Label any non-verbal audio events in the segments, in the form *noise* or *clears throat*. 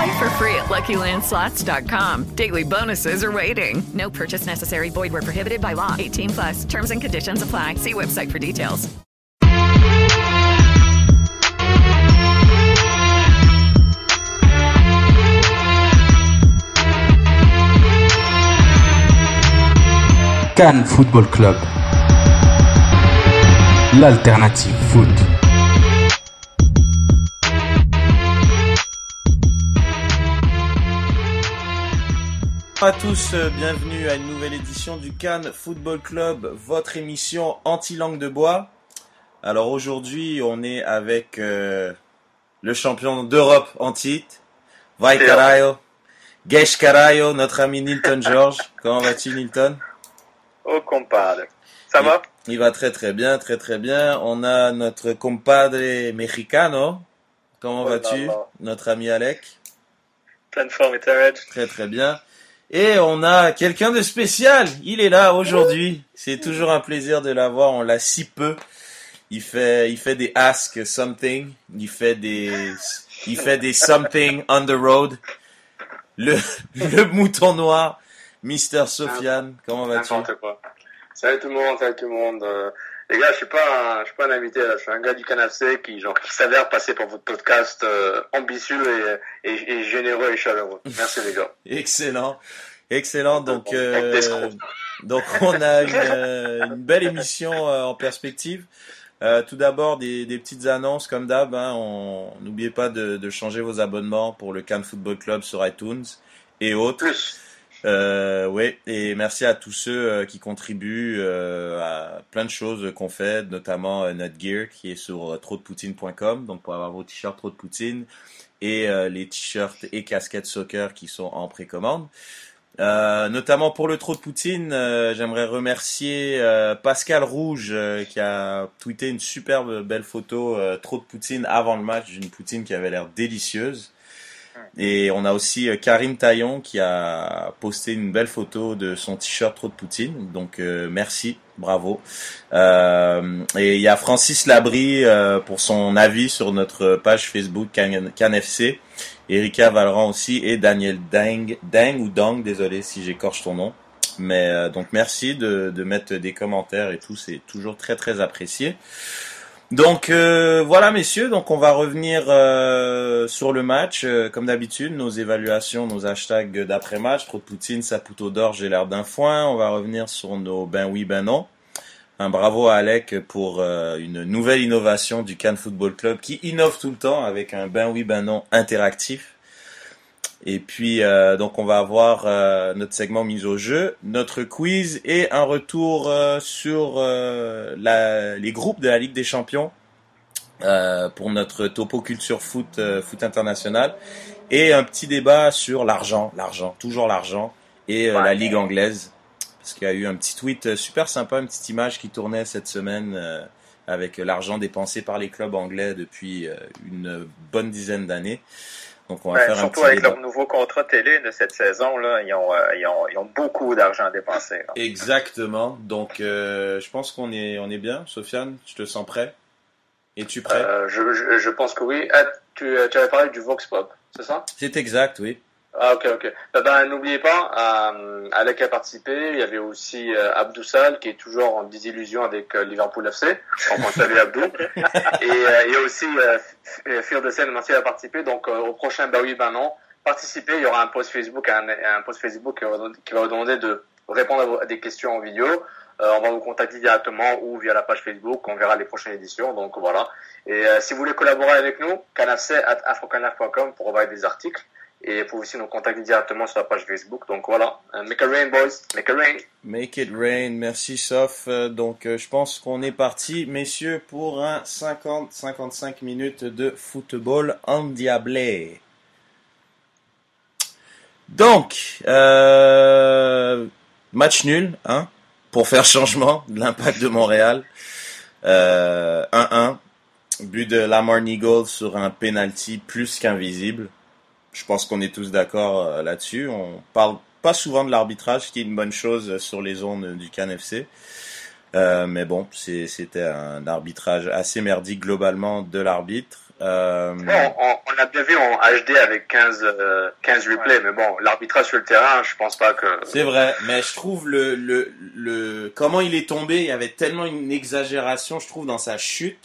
Play for free at LuckyLandSlots.com. Daily bonuses are waiting. No purchase necessary. Void where prohibited by law. 18 plus. Terms and conditions apply. See website for details. Cannes Football Club. L'alternative foot. Bonjour à tous, euh, bienvenue à une nouvelle édition du Cannes Football Club, votre émission anti-langue de bois. Alors aujourd'hui, on est avec euh, le champion d'Europe en titre, Vai Carayo, Gesh Carayo, notre ami Nilton George. *laughs* Comment vas-tu Nilton? Oh compadre. Ça va? Il va très très bien, très très bien. On a notre compadre mexicano. Comment Oh vas-tu? Notre ami Alec. Pleine forme et. Très très bien. Et on a quelqu'un de spécial. Il est là aujourd'hui. C'est toujours un plaisir de l'avoir. On l'a si peu. Il fait, il fait des ask something. Il fait des, il fait des something on the road. Le, *laughs* le mouton noir, Mister Sofiane. Comment vas-tu? Quoi. Salut tout le monde, salut tout le monde. Les gars, je suis pas un, je suis pas un invité là, je suis un gars du canapé qui genre qui s'avère passer pour votre podcast euh, ambitieux et, et, et généreux et chaleureux. Merci les gars. *laughs* Excellent. Excellent. Donc, euh, donc on a une, euh, une belle émission euh, en perspective. Tout d'abord, des, des petites annonces comme d'hab. Hein, on- N'oubliez pas de, de changer vos abonnements pour le Cannes Football Club sur iTunes et autres. Plus. Euh, ouais, et merci à tous ceux euh, qui contribuent euh, à plein de choses qu'on fait, notamment euh, notre gear qui est sur euh, trodpoutine.com, donc pour avoir vos t-shirts Trop de Poutine et les t-shirts et casquettes soccer qui sont en précommande. Notamment pour le Trop de Poutine, j'aimerais remercier Pascal Rouge qui a tweeté une superbe belle photo Trop de Poutine avant le match d'une Poutine qui avait l'air délicieuse. Et on a aussi euh, Karim Taillon qui a posté une belle photo de son t-shirt Trop de Poutine. Donc euh, merci, bravo. Euh, et il y a Francis Labrie euh, pour son avis sur notre page Facebook Can, CanFC. Erika Valran aussi et Daniel Dang, Dang ou Dang, désolé si j'écorche ton nom. Mais euh, donc merci de, de mettre des commentaires et tout, c'est toujours très très apprécié. Donc euh, voilà messieurs, donc on va revenir euh, sur le match euh, comme d'habitude, nos évaluations, nos hashtags d'après-match, trop de Poutine, Saputo d'or, j'ai l'air d'un foin. On va revenir sur nos ben oui ben non. Un bravo à Alec pour une nouvelle innovation du Cannes Football Club qui innove tout le temps avec un ben oui ben non interactif. Et puis euh, donc on va avoir euh, notre segment mise au jeu, notre quiz et un retour euh, sur euh, la- les groupes de la Ligue des Champions euh, pour notre topo culture foot euh, foot international. Et un petit débat sur l'argent, l'argent, toujours l'argent et la Ligue anglaise. Parce qu'il y a eu un petit tweet super sympa, une petite image qui tournait cette semaine euh, avec l'argent dépensé par les clubs anglais depuis euh, une bonne dizaine d'années. Donc on va Ouais, faire un surtout petit avec débat. leur nouveau contrat télé de cette saison là, ils ont, euh, ils ont, ils ont beaucoup d'argent à dépenser. là. Exactement. Donc, euh, je pense qu'on est, on est bien. Sofiane, je te sens prêt? Es-tu prêt? Euh, je, je, je pense que oui. Ah, tu, tu avais parlé du Vox Pop, c'est ça? C'est exact, oui. Ah, ok, ok. Ben, n'oubliez pas, euh, Alec a participé. Il y avait aussi euh, Abdou Sal, qui est toujours en désillusion avec euh, Liverpool FC. On pense Abdou. *laughs* Et euh, il y a aussi F- Phil de Seine aussi a participé. Donc, euh, au prochain Bah oui, ben non, participez. Il y aura un post Facebook, un, un post Facebook qui va, vous- qui va vous demander de répondre à, vos- à des questions en vidéo. euh, on va vous contacter directement ou via la page Facebook. On verra les prochaines éditions. Donc voilà. Et euh, si vous voulez collaborer avec nous, canafc.afrocanaf.com pour envoyer des articles. Et vous pouvez aussi nous contacter directement sur la page Facebook. Donc voilà. Euh, make it rain, boys. Make it rain. Make it rain, merci Sof. Euh, Donc euh, je pense qu'on est parti, messieurs, pour un 50-55 minutes de football endiablé. Donc, euh, match nul, hein, pour faire changement de l'impact de Montréal. Euh, 1-1, but de Lamar Eagle sur un penalty plus qu'invisible. Je pense qu'on est tous d'accord euh, là-dessus. On parle pas souvent de l'arbitrage, ce qui est une bonne chose sur les ondes du CanFC. Euh, mais bon, c'est- c'était un arbitrage assez merdique globalement de l'arbitre. Euh, Bon, on, on l'a bien vu en HD avec 15, euh, 15 replays. Mais bon, l'arbitrage sur le terrain, je pense pas que... C'est vrai, mais je trouve le, le, le, comment il est tombé, il y avait tellement une exagération, je trouve, dans sa chute,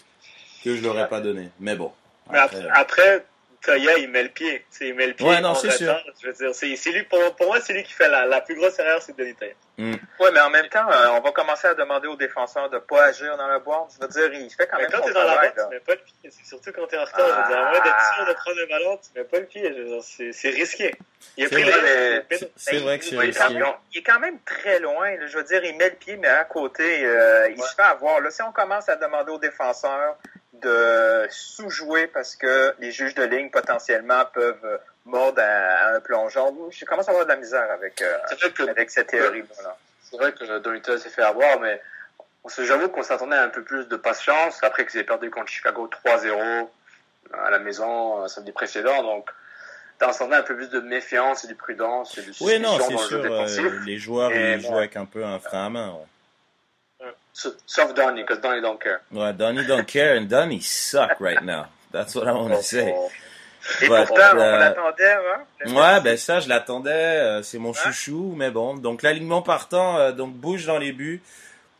que je l'aurais pas donné. Mais bon. Mais après, après, Toya, il met le pied. Il met le pied. Ouais, non, en c'est retard. sûr. Je veux dire, c'est, c'est lui, pour, pour moi, c'est lui qui fait la, la plus grosse erreur, c'est Denis Toya. Ouais, mais en même temps, euh, on va commencer à demander aux défenseurs de pas agir dans la boîte. Je veux dire, il fait quand Mais même quand t'es dans la boîte, là. tu mets pas le pied. C'est surtout quand t'es en retard. Je veux dire, à moins d'être sûr de prendre le ballon, tu mets pas le pied. Je veux dire, c'est, c'est risqué. Il a C'est pris vrai, les c'est- c'est vrai que c'est il, est quand même, il est quand même très loin. là. Je veux dire, il met le pied, mais à côté, euh, il se fait avoir. Là, si on commence à demander aux défenseurs de sous-jouer parce que les juges de ligne potentiellement peuvent euh, mordre à, à un plongeon, je commence à avoir de la misère avec, euh, que- avec cette théorie-là. C'est vrai que Doritos s'est fait avoir, mais j'avoue qu'on s'attendait à un peu plus de patience après qu'ils aient perdu contre Chicago 3-0 à la maison euh, samedi précédent. Donc, on s'attendait un peu plus de méfiance et de prudence et de Oui, non, dans le jeu sûr, défensif. euh, les joueurs, Et ils bon. jouent avec un peu un frein à main, ouais. Sauf Donny, because Donny don't care. Ouais, Donny don't care and Donny suck right now. That's what I want to say. Et But, pourtant, on euh, l'attendait, hein? Ouais, ben ça, je l'attendais. euh, c'est mon chouchou, mais bon. Donc l'alignement partant, euh, donc bouge dans les buts.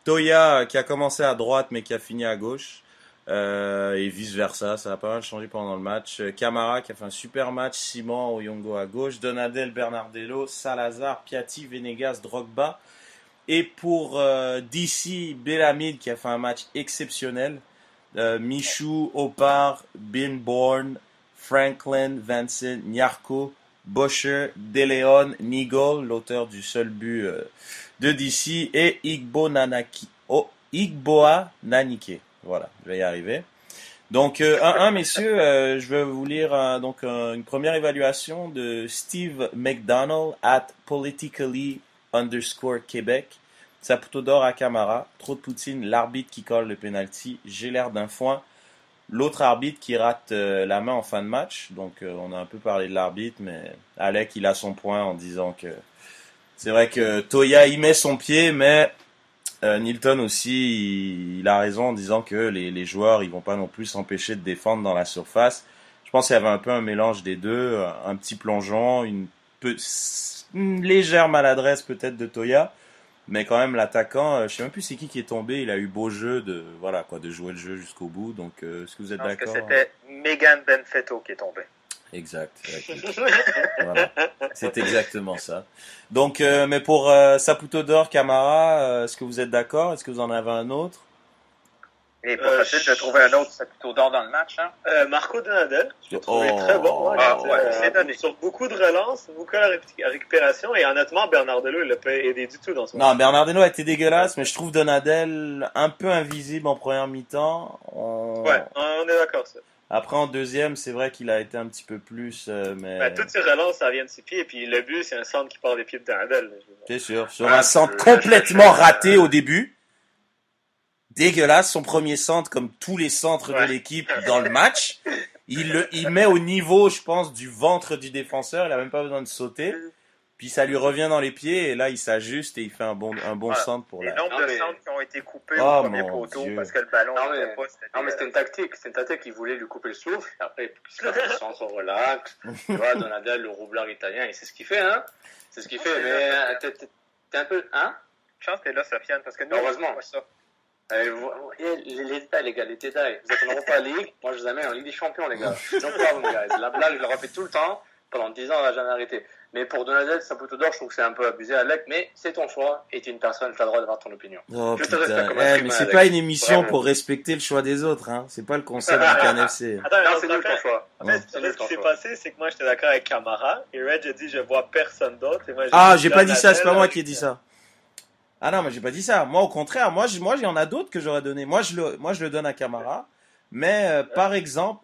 Toya euh, qui a commencé à droite, mais qui a fini à gauche. Et vice versa, ça a pas mal changé pendant le match. Camara qui a fait un super match. Simon Oyongo à gauche. Donadel, Bernardello, Salazar, Piatti, Venegas, Drogba. Et pour euh, DC, Belamid qui a fait un match exceptionnel. Euh, Michou, Opar, Bin Bourne, Franklin, Vincent, Nyarko, Boscher, DeLeon, Nigel, l'auteur du seul but euh, de DC, et Igbo Nanaki, oh, Igboa Nanike. Voilà, je vais y arriver. Donc, euh, 1-1, messieurs, euh, je vais vous lire donc une première évaluation de Steve McDonald at politically underscore Québec. Saputo d'or à Camara, trop de poutine, l'arbitre qui colle le penalty, j'ai l'air d'un foin. L'autre arbitre qui rate euh, la main en fin de match, donc euh, on a un peu parlé de l'arbitre, mais Alec il a son point en disant que c'est vrai que Toya y met son pied, mais euh, Nilton aussi il, a raison en disant que les, les joueurs ils vont pas non plus s'empêcher de défendre dans la surface. Je pense qu'il y avait un peu un mélange des deux, un petit plongeon, une, peu, une légère maladresse peut-être de Toya. Mais quand même, l'attaquant, euh, je sais même plus c'est qui qui est tombé. Il a eu beau jeu de voilà quoi, de jouer le jeu jusqu'au bout. Donc, euh, est-ce que vous êtes que d'accord c'était Megan Benfetto qui est tombé. *laughs* Exact. Voilà. C'est exactement ça. Donc, euh, mais pour euh, Saputo d'or, Camara, euh, est-ce que vous êtes d'accord Est-ce que vous en avez un autre? Et pas facile de trouver un autre, c'est plutôt d'or dans le match. Hein? Euh, Marco Donadel, je l'ai trouvé Oh. très bon. Ouais, Ah, il ouais, c'est donné. sur beaucoup de relances, beaucoup de ré- récupération, et honnêtement, Bernardello, il l'a pas aidé du tout dans son Non, Bernardino a été dégueulasse, mais je trouve Donadel un peu invisible en première mi-temps. On- Ouais, on est d'accord, ça. Après, en deuxième, c'est vrai qu'il a été un petit peu plus, euh, mais Ben, toutes ces relances, ça vient de ses pieds, et puis le but, c'est un centre qui part des pieds de Donadel. c'est sûr. Sur Ah, un centre je- complètement raté au début. Dégueulasse, son premier centre, comme tous les centres de l'équipe dans le match. Il le, il met au niveau, je pense, du ventre du défenseur. Il a même pas besoin de sauter. Puis ça lui revient dans les pieds et là il s'ajuste et il fait un bon, un bon Voilà. centre pour Les la. nombres Non, de mais- centres qui ont été coupés Oh, au premier mon poteau Dieu. parce que le ballon Non, mais- pas. c'était Non, mais c'était une tactique. C'était une tactique. Il voulait lui couper le souffle. Et après, il se fait le centre relax. *laughs* Tu vois, Donadel, le roublard italien, et c'est ce qu'il fait, hein. C'est ce qu'il fait. Mais euh, t'es- un peu, hein? Chance que t'es là, Sofiane, parce que nous, Heureusement. on voit ça. Euh, vous- eh, les, les détails, les gars, les détails. Vous êtes en Europa League, moi je vous amène en Ligue des Champions, les gars. No problem, guys. La blague, je la refais tout le temps. Pendant 10 ans, on va jamais arrêter. Mais pour Donadel, Saputo d'or, je trouve que c'est un peu abusé, Alec, mais c'est ton choix et tu es une personne, tu as le droit d'avoir ton opinion. Oh, Je te putain. respecte comme un Eh, mais c'est pas une émission Vraiment. pour respecter le choix des autres, hein. C'est pas le concept du CanFC. *laughs* Attends, Non, mais c'est nul fait- ton choix. En fait, tu sais, ce qui s'est passé, c'est que moi, j'étais d'accord avec Camara, et Reg a dit, je vois personne d'autre, et moi, Ah, j'ai pas dit ça, c'est pas moi qui ai dit ça. Ah non, mais j'ai pas dit ça. Moi, au contraire, moi, moi, il y en a d'autres que j'aurais donné. Moi, je le, moi, je le donne à Camara. Mais euh, par exemple,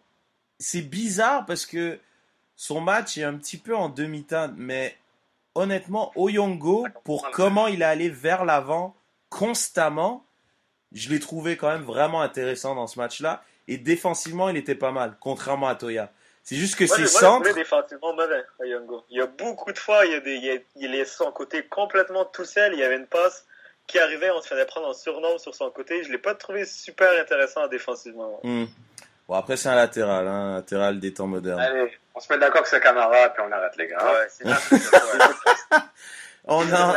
c'est bizarre parce que son match est un petit peu en demi-teinte. Mais honnêtement, Oyongo, pour comment il est allé vers l'avant constamment, je l'ai trouvé quand même vraiment intéressant dans ce match-là. Et défensivement, il était pas mal, contrairement à Toya. C'est juste que le centres. trouvais défensivement mauvais, Oyongo. Il y a beaucoup de fois, il, y a des, il, y a- il est son côté complètement tout seul. Il y avait une passe qui arrivait, on se faisait prendre en surnombre sur son côté. Je l'ai pas trouvé super intéressant défensivement. Hmm. Bon, après, c'est un latéral, hein, un latéral des temps modernes. Allez, on se met d'accord que c'est Camara, puis on arrête les gars. Ouais, c'est. *laughs* On, a,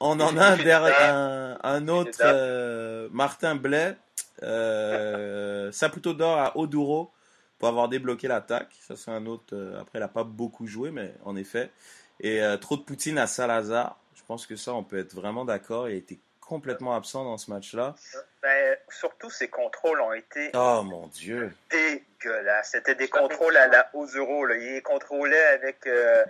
on, on en a un, *laughs* C'est un, un autre, C'est euh, Martin Blais, euh, Saputo d'or à Oduro pour avoir débloqué l'attaque. Ça, c'est un autre. euh, après, il n'a pas beaucoup joué, mais en effet. Et euh, trop de Poutine à Salazar. Je pense que ça, on peut être vraiment d'accord. Il a été complètement absent dans ce match-là. Ben, surtout, ses contrôles ont été Oh mon dieu. dégueulasses. C'était des contrôles à la Ozuro. Là. Il les contrôlait avec, euh,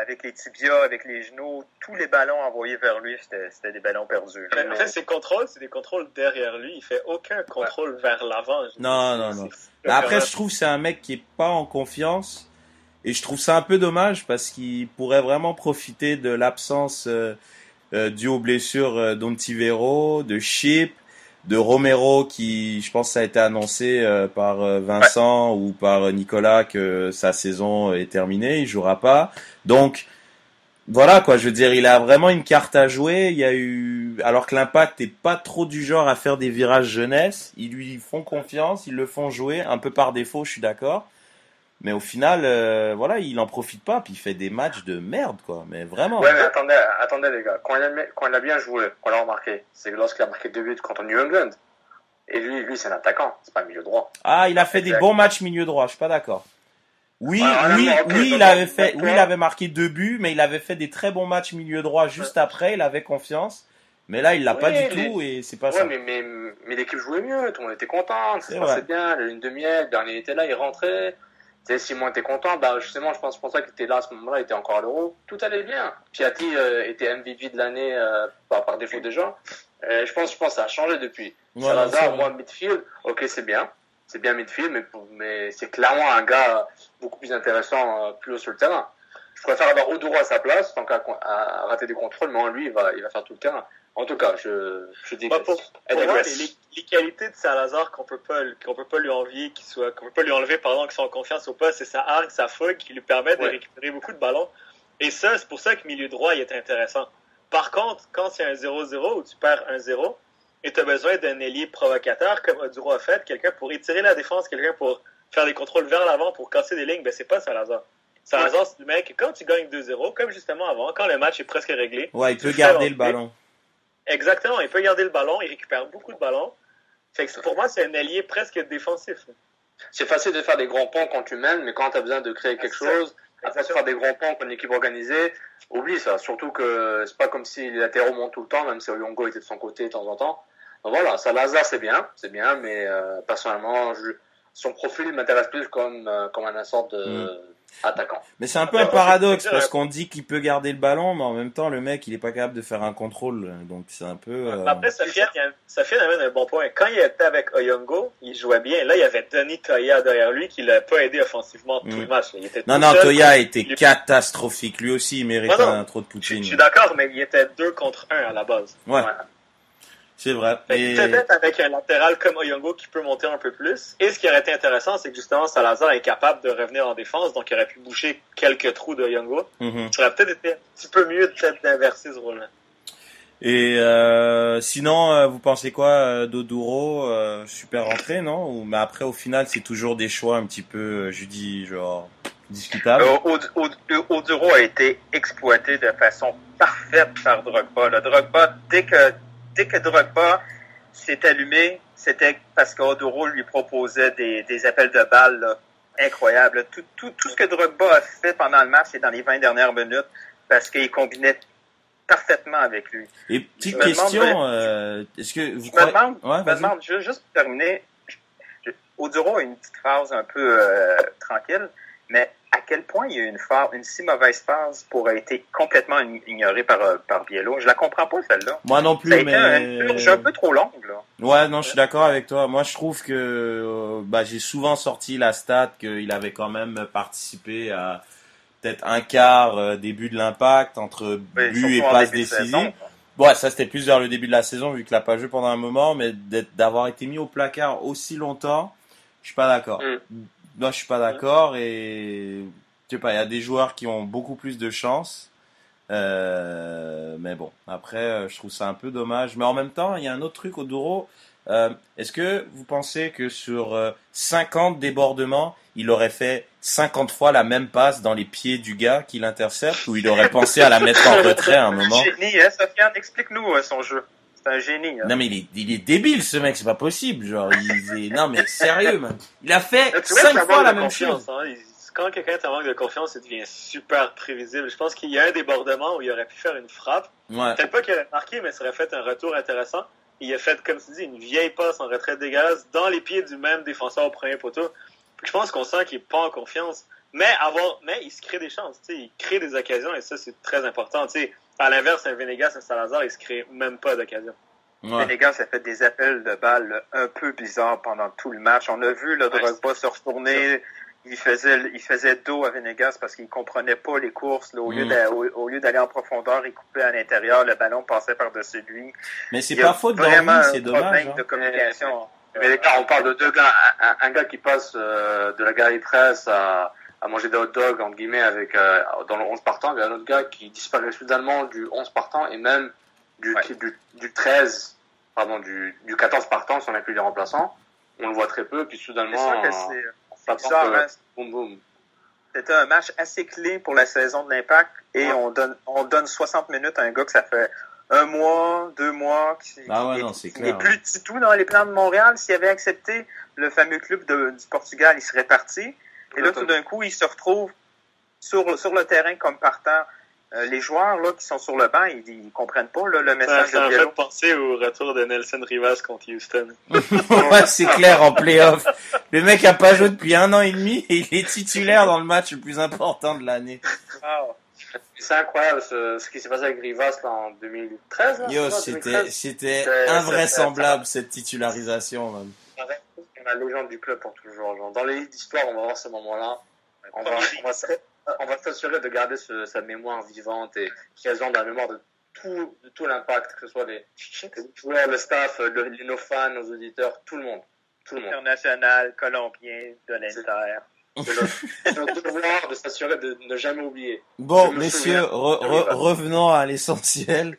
avec les tibias, avec les genoux. Tous les ballons envoyés vers lui, c'était des ballons perdus. Mais En fait, ses contrôles, c'est des contrôles derrière lui. Il fait aucun contrôle vers l'avant. Non, non, non. Mais après, je trouve que c'est un mec qui est pas en confiance. Et je trouve ça un peu dommage parce qu'il pourrait vraiment profiter de l'absence euh, euh, due aux blessures euh, d'Ontivero, de Chip, de Romero qui, je pense, ça a été annoncé euh, par euh, Vincent ou par euh, Nicolas que sa saison est terminée, il jouera pas. Donc voilà quoi, je veux dire, il a vraiment une carte à jouer. Il y a eu, alors que l'impact est pas trop du genre à faire des virages jeunesse, ils lui font confiance, ils le font jouer un peu par défaut, je suis d'accord. Mais au final, euh, voilà, il en profite pas, puis il fait des matchs de merde, quoi. Mais vraiment. Ouais, mais attendez, attendez les gars. Quand il a, quand il a bien joué, qu'on l'a remarqué, c'est lorsqu'il a marqué deux buts contre New England. Et lui, lui c'est un attaquant, c'est pas un milieu droit. Ah, il a fait des bons matchs milieu droit, je suis pas d'accord. Oui, oui, oui, il avait fait, oui, il avait marqué deux buts, mais il avait fait des très bons matchs milieu droit juste après, il avait confiance. Mais là, il l'a Oui, pas du tout et c'est pas Ouais, ça. mais, mais, mais l'équipe jouait mieux, tout le monde était content, ça se passait bien, la lune de miel, le dernier était là, il rentrait. Tu sais, Simon était content, bah justement, je pense pour ça qu'il était là à ce moment-là, il était encore à l'euro. Tout allait bien. Piatti euh, était MVP de l'année euh, par, par défaut déjà. Euh, je pense, je pense que ça a changé depuis. Salazar, moi, midfield, ok, c'est bien. C'est bien midfield, mais, mais c'est clairement un gars beaucoup plus intéressant euh, plus haut sur le terrain. Je préfère avoir Oduro à sa place, tant qu'à à rater des contrôles, mais en lui, il va, il va faire tout le terrain. En tout cas, je, je dis Bah, pour, pour moi, les, les qualités de Salazar qu'on peut pas qu'on peut pas lui envier, qui soit qu'on peut pas lui enlever pardon, qui sont en confiance ou pas, c'est sa hargne, sa fougue qui lui permet de Ouais. récupérer beaucoup de ballons. Et ça, c'est pour ça que milieu droit il est intéressant. Par contre, quand c'est un 0-0 ou tu perds 1-0 et tu as besoin d'un ailier provocateur comme Oduro a fait, quelqu'un pour étirer la défense, quelqu'un pour faire des contrôles vers l'avant pour casser des lignes, ben c'est pas Salazar. C'est le mec, quand tu gagnes 2-0, comme justement avant, quand le match est presque réglé, Ouais, il peut garder le ballon. Exactement, il peut garder le ballon, il récupère beaucoup de ballons. Fait que pour moi, c'est un allié presque défensif. C'est facile de faire des grands ponts quand tu mènes, mais quand tu as besoin de créer quelque Exact. chose, après de faire des grands ponts pour une équipe organisée, oublie ça. Surtout que c'est pas comme si les latéraux montent tout le temps, même si Oyongo était de son côté de temps en temps. Donc voilà, Salazar c'est bien, c'est bien, mais euh, personnellement, je- son profil m'intéresse plus comme, euh, comme un sorte de Mm. Attaquant. Mais c'est un peu un paradoxe parce qu'on dit qu'il peut garder le ballon, mais en même temps, le mec, il est pas capable de faire un contrôle. Donc c'est un peu. euh, Après, Sofiane, Sofiane amène un bon point. Quand il était avec Oyongo, il jouait bien. Là, il y avait Denis Toya derrière lui qui l'a pas aidé offensivement tout Mm. le match. Il était Non, tout non, seul. Toya a été Il- catastrophique. Lui aussi, il Non, non. un trop de Poutine. je suis d'accord, mais il était deux contre un à la base. Ouais, Ouais. C'est vrai. Et- Peut-être avec un latéral comme Oyongo qui peut monter un peu plus. Et ce qui aurait été intéressant, c'est que justement Salazar est capable de revenir en défense, donc il aurait pu boucher quelques trous d'Oyongo. Mhm. Ça aurait peut-être été un petit peu mieux peut-être d'inverser ce rôle-là. Et euh, sinon, euh, vous pensez quoi euh, d'Oduro euh, Super rentrée, non? Ou, Mais après, au final, c'est toujours des choix un petit peu, je dis, genre, discutables. Euh, Od- Od- Oduro a été exploité de façon parfaite par Drogba. Le Drogba, dès que, dès que Drogba s'est allumé, c'était parce qu'Oduro lui proposait des, des appels de balles là, incroyable. Tout, tout, tout ce que Drogba a fait pendant le match, c'est dans les 20 dernières minutes, parce qu'il combinait parfaitement avec lui. Et petite demande, question, euh, est-ce que vous Je me demande, Ouais, je me demande, ju- juste pour terminer, je- je- Oduro a une petite phase un peu euh, tranquille, mais quel point il y a eu une, si mauvaise phase pour été complètement ign- ignorée par, euh, par Biello? Je la comprends pas, celle-là. Moi non plus, Ça a été mais... une purge un peu trop longue, là. Ouais, non, je suis d'accord avec toi. Moi, je trouve que euh, bah, j'ai souvent sorti la stat qu'il avait quand même participé à peut-être un quart euh, début de l'impact entre Oui, but et passe décisive. Ouais, ça c'était plus vers le début de la saison vu qu'il a pas joué pendant un moment, mais d'avoir été mis au placard aussi longtemps, je suis pas d'accord. Mm. Non, je suis pas d'accord et je sais pas, il y a des joueurs qui ont beaucoup plus de chance. Euh, mais bon, après, euh, je trouve ça un peu dommage. Mais en même temps, il y a un autre truc au Douro. Euh, Est-ce que vous pensez que sur euh, 50 débordements, il aurait fait 50 fois la même passe dans les pieds du gars qui l'intercepte ou il aurait pensé à la mettre en *laughs* retrait à un moment? Génie, hein, Sofiane? Explique-nous euh, son jeu. C'est un génie. hein. Non mais il est, il est débile ce mec, c'est pas possible. Genre, il est... non mais sérieux man. Il a fait Tu vois, 5 ça fois la même chose. hein. Quand quelqu'un te manque de confiance, il devient super prévisible. Je pense qu'il y a un débordement où il aurait pu faire une frappe. Ouais. Peut-être pas qu'il aurait marqué, mais ça aurait fait un retour intéressant. Il a fait, comme tu dis, une vieille passe en retrait dégueulasse dans les pieds du même défenseur au premier poteau. Puis je pense qu'on sent qu'il est pas en confiance. Mais avoir, mais il se crée des chances, il crée des occasions et ça c'est très important. À l'inverse, un Venegas, un Salazar, il se crée même pas d'occasion. Ouais. Gars, ça fait des appels de balles là, un peu bizarres pendant tout le match. On a vu le Ouais, Drogba se retourner. Il faisait, il faisait dos à Venegas parce qu'il comprenait pas les courses. là. Au, lieu Mm. d'a- au, au lieu d'aller en profondeur, il coupait à l'intérieur. Le ballon passait par-dessus lui. Mais c'est a pas faute vraiment c'est dommage. hein. de communication. Mais les gars, on parle de deux gars. Un gars qui passe euh, de la galerie presse à, à manger des hot dogs, entre guillemets, avec, euh, dans le 11 partant. Il y a un autre gars qui disparaît soudainement du 11 partant et même du, Ouais. du, du 13, pardon, du, du 14 partant, si on inclut les remplaçants. On le voit très peu, puis soudainement, hein. C'était un match assez clé pour la saison de l'Impact et Ouais. on donne on donne 60 minutes à un gars que ça fait un mois, deux mois, qui, Ah ouais, qui- non, clair, plus du tout dans les plans de Montréal. S'il avait accepté le fameux club de- du Portugal, il serait parti. Et là, tout d'un coup, il se retrouve sur, sur le terrain comme partant. Euh, les joueurs là qui sont sur le banc, ils, ils comprennent pas là, le Ça, message ça de en Biello. fait penser au retour de Nelson Rivas contre Houston. *laughs* ouais, c'est clair en playoff. Le mec a pas joué depuis un an et demi et il est titulaire dans le match le plus important de l'année. C'est incroyable ce, ce qui s'est passé avec Rivas là, en 2013. Là, Yo, ça, c'était, 2013? c'était C'est- invraisemblable cette titularisation. La légende du club pour toujours. Genre, dans les livres d'histoire, on va voir ce moment-là. On va, on s'assurer de garder ce- sa mémoire vivante et résonne dans la mémoire de tout, de tout l'impact, que ce soit les, les joueurs, le staff, le- les- nos fans, nos auditeurs, tout le monde. Tout le monde. international, colombien, de l'Inter. C'est notre, devoir de s'assurer de ne jamais oublier. Bon, messieurs, re- revenons à l'essentiel.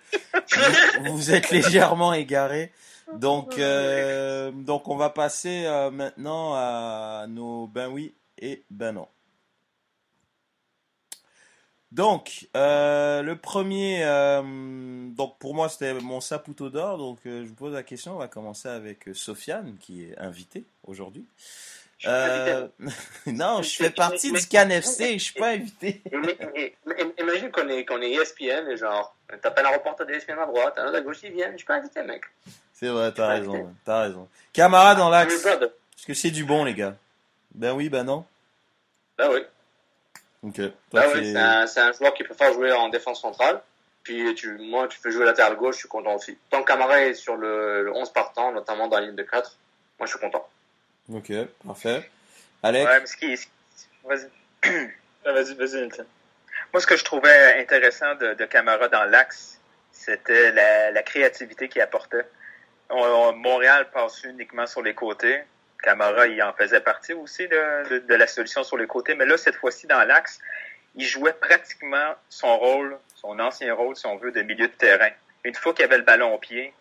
vous, vous êtes légèrement égarés. Donc, euh, donc on va passer euh, maintenant à nos ben oui et ben non. Donc, euh, le premier, euh, donc pour moi c'était mon saputo d'or. Donc, euh, je vous pose la question. On va commencer avec euh, Sofiane qui est invitée aujourd'hui. Euh, non, je fais partie du CanFC. Je suis pas invité. Mais- Imagine qu'on est, qu'on est E ESPN et genre, t'appelles un reporter de ESPN à droite, un autre à gauche, ils viennent, je peux inviter, mec. C'est vrai, t'as raison, t'as raison. Camarade dans l'axe, Blood. est-ce que c'est du bon, les gars Ben oui, ben non. Bah oui. Ok. Bah tu oui, es- c'est un, joueur qui préfère jouer en défense centrale. Puis tu, moi, tu fais jouer latéral gauche, je suis content aussi. Tant que Camara est sur le, le 11 partant, notamment dans la ligne de 4, moi je suis content. Ok, parfait. Alex Ouais, mais ce qui vas-y. *clears throat* Ah, Vas-y, vas-y. Moi, ce que je trouvais intéressant de, de Camara dans l'axe, c'était la, la créativité qu'il apportait. On- on- Montréal passe uniquement sur les côtés. Camara, il en faisait partie aussi de, la solution sur les côtés. Mais là, cette fois-ci, dans l'axe, il jouait pratiquement son rôle, son ancien rôle, si on veut, de milieu de terrain. Une fois qu'il avait le ballon au pied,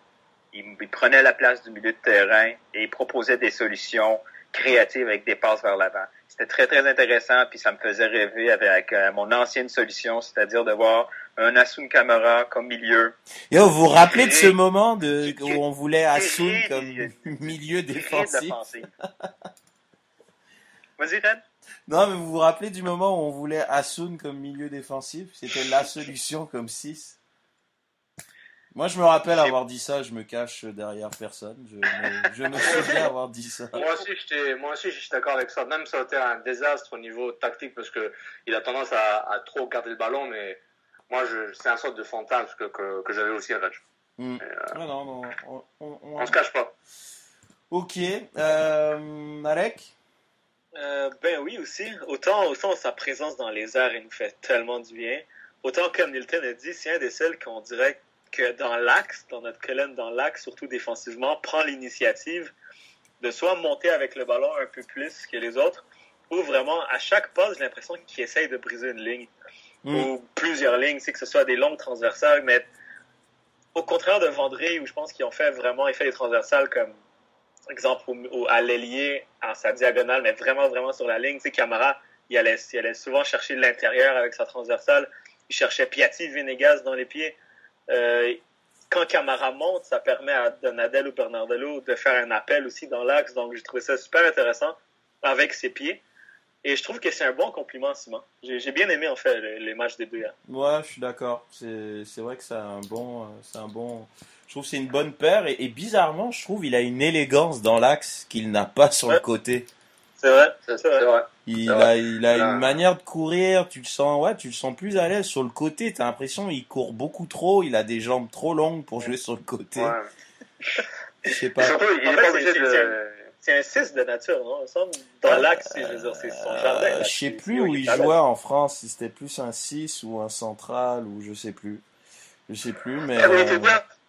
il, prenait la place du milieu de terrain et proposait des solutions créatives avec des passes vers l'avant. C'était très, très intéressant, puis ça me faisait rêver avec euh, mon ancienne solution, c'est-à-dire de voir un Asun Camara comme milieu. Yo, vous vous rappelez de ce moment de, où on voulait Asun comme *laughs* milieu défensif? Vas-y, Red. Non, mais vous vous rappelez du moment où on voulait Asun comme milieu défensif? C'était la solution comme 6 Moi, je me rappelle avoir dit ça, je me cache derrière personne. Je me, je me souviens *laughs* avoir dit ça. Moi aussi, j'étais, moi aussi, je suis d'accord avec ça. Même ça a été un désastre au niveau tactique parce que il a tendance à, à trop garder le ballon, mais moi, je, c'est un sorte de fantasme que, que, que j'avais aussi à Reg. Mm. Ah non, non, on, on, on- On se cache pas. Ok, euh, Alec Euh, ben oui aussi. Autant, autant sa présence dans les airs, il nous fait tellement du bien. Autant comme Nilton a dit, c'est un des seuls qu'on dirait que dans l'axe, dans notre colonne dans l'axe, surtout défensivement, prend l'initiative de soit monter avec le ballon un peu plus que les autres, ou vraiment à chaque passe, j'ai l'impression qu'il essaye de briser une ligne Mm. ou plusieurs lignes, c'est que ce soit des longues transversales, mais au contraire de Vendré, où je pense qu'ils ont fait vraiment effet des transversales comme exemple au, au- à l'ailier à sa diagonale, mais vraiment, vraiment sur la ligne. Tu sais, Camara, il allait, il allait souvent chercher de l'intérieur avec sa transversale. Il cherchait Piatti, Venegas dans les pieds. Euh, quand Camara monte, ça permet à Donadel ou Bernardello de faire un appel aussi dans l'axe. Donc, j'ai trouvé ça super intéressant avec ses pieds. Et je trouve que c'est un bon compliment, Simon. J'ai bien aimé, en fait, les, les matchs des deux hier. Ouais, je suis d'accord. C'est, vrai que c'est un bon, euh, c'est un bon. Je trouve que c'est une bonne paire et, et bizarrement, je trouve il a une élégance dans l'axe qu'il n'a pas sur le Ouais. côté. C'est vrai, C'est, vrai. vrai. Il C'est a, vrai. il a une manière de courir. Tu le sens, ouais, tu le sens plus à l'aise sur le côté. T'as l'impression il court beaucoup trop. Il a des jambes trop longues pour jouer sur le côté. Ouais. Je sais pas. surtout, il En est fait, pas c'est- obligé c'est- de. C'est un 6 de nature, non? Il me semble. Dans l'axe, je veux dire, c'est son jardin. Euh, je sais plus où il jouait en France. Si c'était plus un 6 ou un central ou je sais plus. Je sais plus, mais. Ah, il était euh.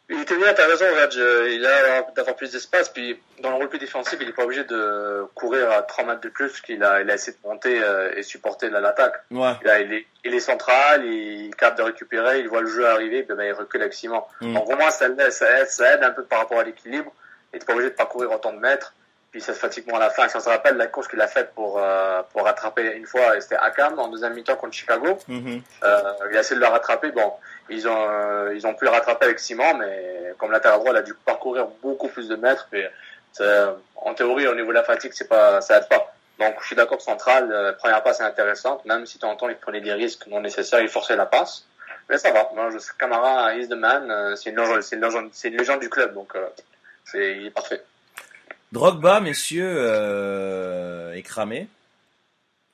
Il était bien, t'as raison, Reg. Euh, Il a d'avoir plus d'espace, puis dans le rôle plus défensif, il est pas obligé de courir à 3 mètres de plus, qu'il a, il a essayé de monter euh, et supporter la- l'attaque. Ouais. Là, il est, il est central, il capte de récupérer, il voit le jeu arriver, puis ben, il recule avec Simon. Mm. Donc, au moins, ça, ça, aide, ça aide un peu par rapport à l'équilibre, et t'es pas obligé de parcourir autant de mètres, puis ça se fatigue moins à la fin. Si on se rappelle la course qu'il a faite pour, euh, pour rattraper une fois, c'était Akam en deuxième mi-temps contre Chicago, mhm. euh, il a essayé de le rattraper. Bon, ils ont, euh, ils ont pu le rattraper avec Simon, mais comme latéral droit, il a dû parcourir beaucoup plus de mètres. Puis, ça- en théorie, au niveau de la fatigue, c'est pas, ça aide pas. Donc, je suis d'accord central, première passe est intéressante, même si de temps en temps, il prenait des risques non nécessaires, il forçait la passe. Mais ça va. Moi, je Camara, is the man. C'est une légende, c'est une légende, c'est une légende du club, donc c'est, il est parfait. Drogba, messieurs, euh, est cramé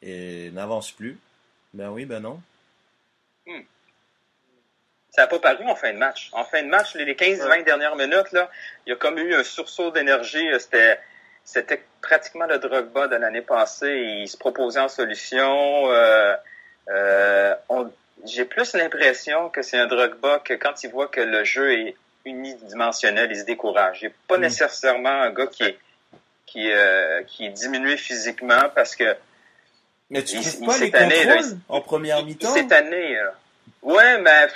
et n'avance plus. Ben oui, ben non. Ça n'a pas paru en fin de match. En fin de match, les 15-20 dernières minutes, là, il y a comme eu un sursaut d'énergie. C'était, c'était pratiquement le Drogba de l'année passée. Il se proposait en solution. Euh, euh, on- j'ai plus l'impression que c'est un Drogba que quand il voit que le jeu est unidimensionnel, il se décourage. Il n'est pas Mm. nécessairement un gars qui est, qui, euh, qui est diminué physiquement parce que Mais tu Il- trouves il- pas les cette année, là, en première il- mi-temps? cette année, là, ouais, mais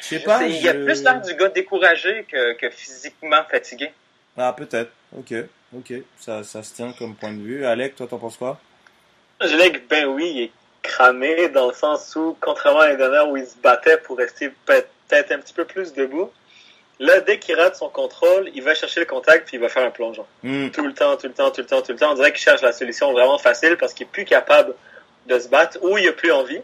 Je sais pas. il y a je- plus l'air du gars découragé que, que physiquement fatigué. Ah, peut-être. Ok, ok. Ça, ça se tient comme point de vue. Alec, toi, t'en penses quoi? Je dirais que ben oui, il est cramé dans le sens où, contrairement à l'année dernière où il se battait pour rester peut-être un petit peu plus debout, là, dès qu'il rate son contrôle, il va chercher le contact puis il va faire un plongeon. Hmm. Tout le temps, tout le temps, tout le temps, tout le temps. On dirait qu'il cherche la solution vraiment facile parce qu'il est plus capable de se battre ou il a plus envie.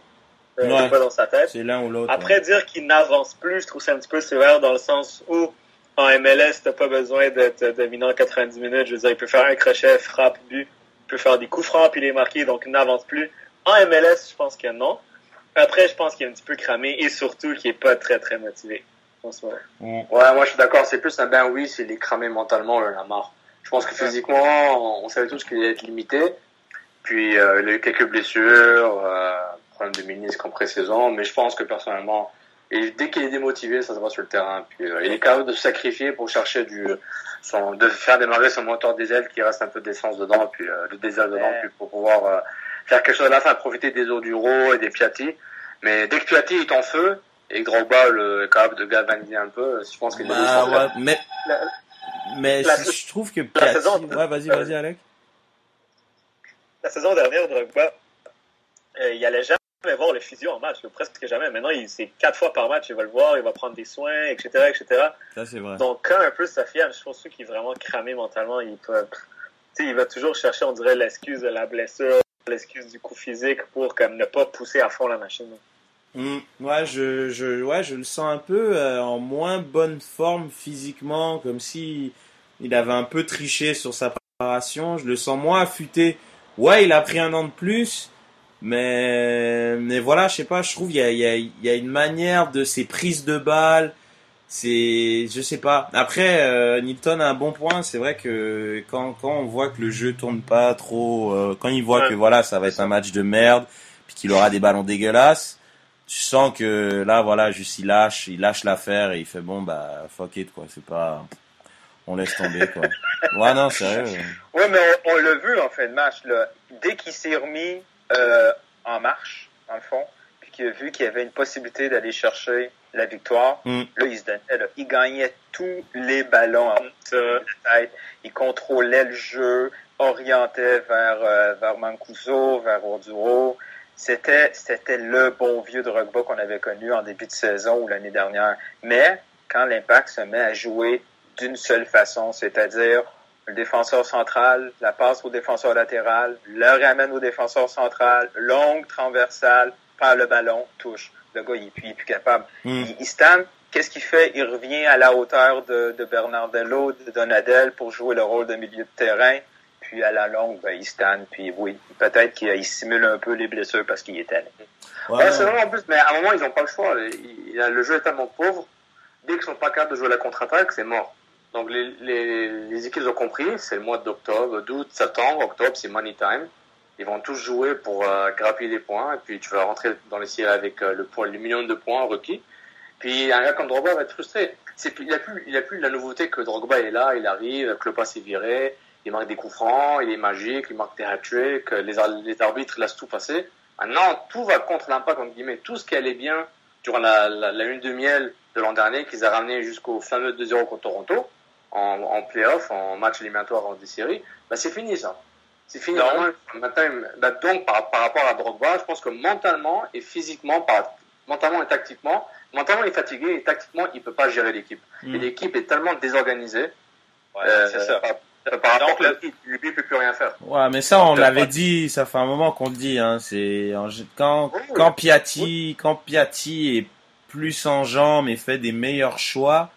Euh, Ouais. pas dans sa tête. C'est l'un ou l'autre. Après, dire qu'il n'avance plus, je trouve ça un petit peu sévère dans le sens où en MLS, t'as pas besoin d'être dominant 90 minutes. Je veux dire, il peut faire un crochet, frappe, but, il peut faire des coups francs puis les marquer, donc il n'avance plus. En MLS, je pense que non. Après, je pense qu'il est un petit peu cramé et surtout qu'il est pas très très motivé moment. Ouais. Ouais, moi je suis d'accord, c'est plus un ben oui, c'est les cramé mentalement, on en a marre. Je pense que physiquement, on savait tous qu'il allait être limité. Puis euh, il a eu quelques blessures, euh, problème de ministre en pré-saison, mais je pense que personnellement, et dès qu'il est démotivé, ça se voit sur le terrain. Puis euh, il est capable de se sacrifier pour chercher du son, de faire démarrer son moteur diesel qui reste un peu d'essence dedans, puis euh, de diesel dedans, Ouais. puis pour pouvoir euh, faire quelque chose à la fin, profiter des eaux du Rho et des Piatti. Mais dès que Piatti est en feu, et que Drogba le, est capable de galvaniser un peu, je pense qu'il est Bah, ouais, mais, La- mais la- je trouve que la saison- Ouais, vas-y, vas-y, Alec. La saison dernière, Drogba, euh, il allait jamais voir le physio en match, presque jamais. Maintenant, il c'est quatre fois par match, il va le voir, il va prendre des soins, etc., etc. Ça, c'est vrai. Donc, quand un peu ça fiable, je pense qu'il est vraiment cramé mentalement. Il, peut, tu sais, il va toujours chercher, on dirait, l'excuse de la blessure. l'excuse du coup physique pour comme ne pas pousser à fond la machine. Mm. ouais, je, je, ouais, je le sens un peu euh, en moins bonne forme physiquement, comme si il avait un peu triché sur sa préparation. Je le sens moins affûté. Ouais, il a pris un an de plus, mais, mais voilà, je sais pas, je trouve il y a, il y, a, il y a une manière de ses prises de balles. C'est, je sais pas. Après, euh, Nilton a un bon point. C'est vrai que quand, quand on voit que le jeu tourne pas trop, euh, quand il voit Ouais. que voilà, ça va être un match de merde, puis qu'il aura des ballons dégueulasses, tu sens que là, voilà, juste il lâche, il lâche l'affaire et il fait bon, bah fuck it quoi. C'est pas, on laisse tomber quoi. *laughs* Ouais, non, sérieux. Oui, mais on, on l'a vu en fin de match. Là. Dès qu'il s'est remis euh, en marche, dans le fond, puis qu'il a vu qu'il y avait une possibilité d'aller chercher la victoire, Mm. là, il se donnait. Là. Il gagnait tous les ballons en Ça, la tête. Il contrôlait le jeu, orientait vers, euh, vers Mancuso, vers Orduro. C'était, c'était le bon vieux Drogba qu'on avait connu en début de saison ou l'année dernière. Mais quand l'impact se met à jouer d'une seule façon, c'est-à-dire le défenseur central, la passe au défenseur latéral, le ramène au défenseur central, longue transversale, perd le ballon, touche. Le gars, il est plus, il est plus capable. Mm. Il, il stand, qu'est-ce qu'il fait? Il revient à la hauteur de, de Bernardello, de Donadel pour jouer le rôle de milieu de terrain. Puis à la longue, ben, il stand, puis oui, peut-être qu'il il simule un peu les blessures parce qu'il est allé. Ouais, Ouais, c'est vrai en plus, mais à un moment, ils n'ont pas le choix. Il- il- le jeu est tellement pauvre, dès qu'ils sont pas capables de jouer la contre-attaque, c'est mort. Donc les, les, les équipes ont compris, c'est le mois d'octobre, d'août, septembre, octobre, c'est money time. Ils vont tous jouer pour euh, grappiller des points, et puis tu vas rentrer dans les séries avec euh, le, point, le million de points requis. Puis un gars comme Drogba va être frustré. Il a plus, il a plus la nouveauté que Drogba est là, il arrive, que le pass est viré, il marque des coups francs, il est magique, il marque des hat-tricks, les, ar- les arbitres laissent tout passer. Maintenant, tout va contre l'impact, entre guillemets. Tout ce qui allait bien durant la, la, la lune de miel de l'an dernier, qu'ils a ramené jusqu'au fameux 2-0 contre Toronto, en, en playoff, en match éliminatoire en des séries, bah, c'est fini ça. C'est fini. Maintenant, bah, donc, par, par rapport à Drogba, je pense que mentalement et physiquement, par, mentalement et tactiquement, mentalement il est fatigué et tactiquement, il peut pas gérer l'équipe. Mm. Et l'équipe est tellement désorganisée. Ouais, euh, c'est ça. Par, par rapport à peut plus rien faire. Ouais, mais ça, on l'avait pas- dit, ça fait un moment qu'on le dit, hein, c'est, quand, Oui, oui. quand Piatti, quand Piatti est plus en jambes et fait des meilleurs choix,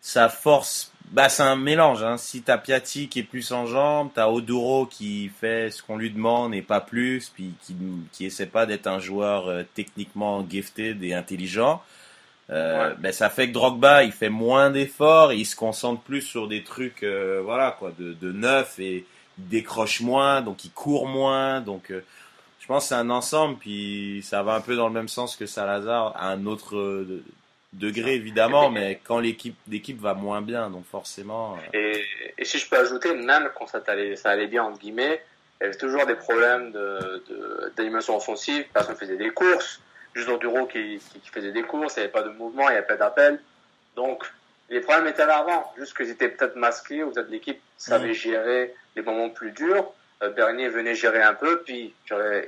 ça force, bah, c'est un mélange, hein. Si t'as Piatti qui est plus en jambes, t'as Oduro qui fait ce qu'on lui demande et pas plus, puis qui, qui essaie pas d'être un joueur euh, techniquement gifted et intelligent. Euh, ben ça fait que Drogba il fait moins d'efforts, et il se concentre plus sur des trucs euh, voilà quoi de, de neuf et il décroche moins, donc il court moins, donc euh, je pense c'est un ensemble puis ça va un peu dans le même sens que Salazar à un autre de- degré évidemment, mais quand l'équipe l'équipe va moins bien, donc forcément. Et, et si je peux ajouter, même quand ça allait, ça allait bien, entre guillemets, il y avait toujours des problèmes de, de, d'animation offensive. Personne faisait des courses. Juste Enduro qui, qui, qui faisait des courses. Il n'y avait pas de mouvement, il n'y avait pas d'appel. Donc, les problèmes étaient là avant. Juste qu'ils étaient peut-être masqués ou peut-être l'équipe savait Mhm. gérer les moments plus durs. Euh, Bernier venait gérer un peu, puis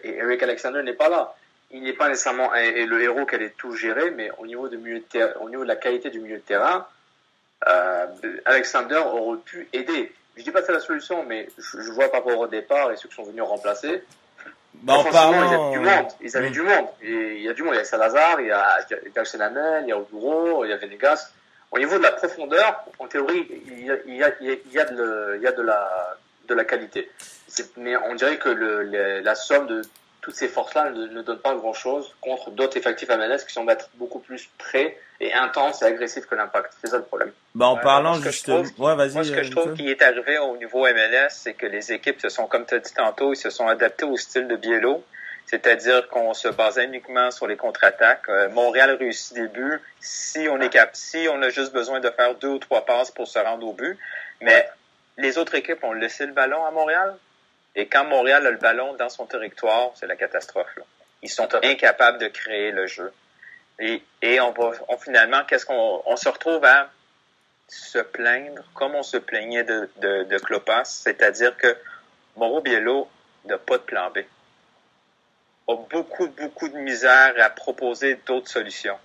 et Eric Alexander n'est pas là. Il n'est pas nécessairement et le héros qui allait tout gérer, mais au niveau, de milieu de au niveau de la qualité du milieu de terrain, euh, Alexander aurait pu aider. Je dis pas que c'est la solution, mais je, je vois par rapport au départ et ceux qui sont venus remplacer. Bah, en parlant, il y a du monde. Ils avaient Mm. du monde. Et il y a du monde. Il y a Salazar, il y a Hamel, il y a Oduro, il y a Venegas. Au niveau de la profondeur, en théorie, il y a, il y a, il y a- de, le- il y a de la, de la qualité. Mais on dirait que le, le- la somme de toutes ces forces-là ne, ne donne pas grand-chose contre d'autres effectifs MLS qui semblent être beaucoup plus prêts et intenses et agressifs que l'impact. C'est ça le problème. bah, en parlant moi, ce que je justement, trouve- ouais vas-y. Moi, ce que je trouve qui est arrivé au niveau MLS, c'est que les équipes se sont, comme tu as dit tantôt, ils se sont adaptés au style de Biello. C'est-à-dire qu'on se basait uniquement sur les contre-attaques. Euh, Montréal réussit des buts si on est cap si on a juste besoin de faire deux ou trois passes pour se rendre au but. Mais les autres équipes ont laissé le ballon à Montréal. Et quand Montréal a le ballon dans son territoire, c'est la catastrophe. là. Ils sont incapables de créer le jeu. Et, et on va on, finalement, qu'est-ce qu'on on se retrouve à se plaindre comme on se plaignait de, de, de Klopas, c'est-à-dire que Mauro Biello n'a pas de plan B. A beaucoup, beaucoup de misère à proposer d'autres solutions.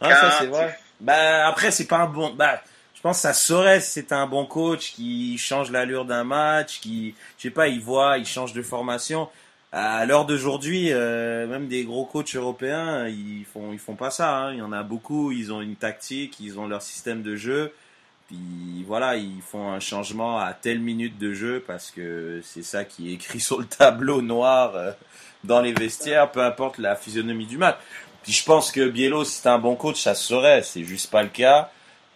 Ah, ça c'est vrai. Bah après c'est pas un bon. Bah je pense que ça saurait si c'était un bon coach qui change l'allure d'un match, qui je sais pas, il voit, il change de formation. à l'heure d'aujourd'hui, euh, même des gros coachs européens, ils font ils font pas ça. Hein. Il y en a beaucoup. Ils ont une tactique, ils ont leur système de jeu. Puis voilà, ils font un changement à telle minute de jeu parce que c'est ça qui est écrit *laughs* sur le tableau noir euh, dans les vestiaires, peu importe la physionomie du match. Puis je pense que Biello, c'était un bon coach, ça se serait. C'est juste pas le cas.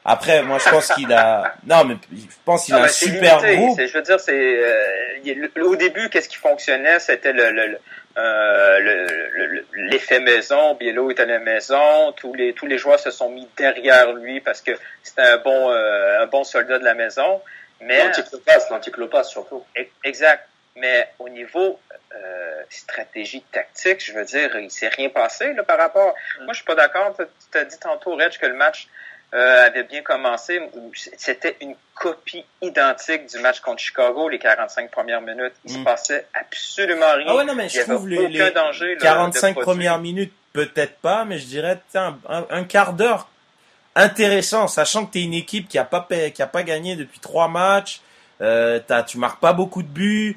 Après, moi, je pense qu'il a. Non, mais je pense qu'il a un super groupe. Je veux dire, c'est euh, au début, qu'est-ce qui fonctionnait, c'était le, le, euh, l'effet maison. Biello est à la maison. Tous les tous les joueurs se sont mis derrière lui parce que c'était un bon euh, un bon soldat de la maison. Mais l'anticlopas, l'anticlopas surtout. Exact. Mais au niveau euh, stratégie tactique, je veux dire, il s'est rien passé là, par rapport. Mm. Moi, je suis pas d'accord. Tu as dit tantôt, Reg, que le match euh, avait bien commencé. C'était une copie identique du match contre Chicago, les 45 premières minutes. Il se mm. passait absolument rien. Ah ouais, non, mais je trouve les, les danger, 45 premières minutes, peut-être pas, mais je dirais un, un, quart d'heure intéressant, sachant que tu es une équipe qui a pas qui a pas gagné depuis trois matchs. Euh, tu marques pas beaucoup de buts.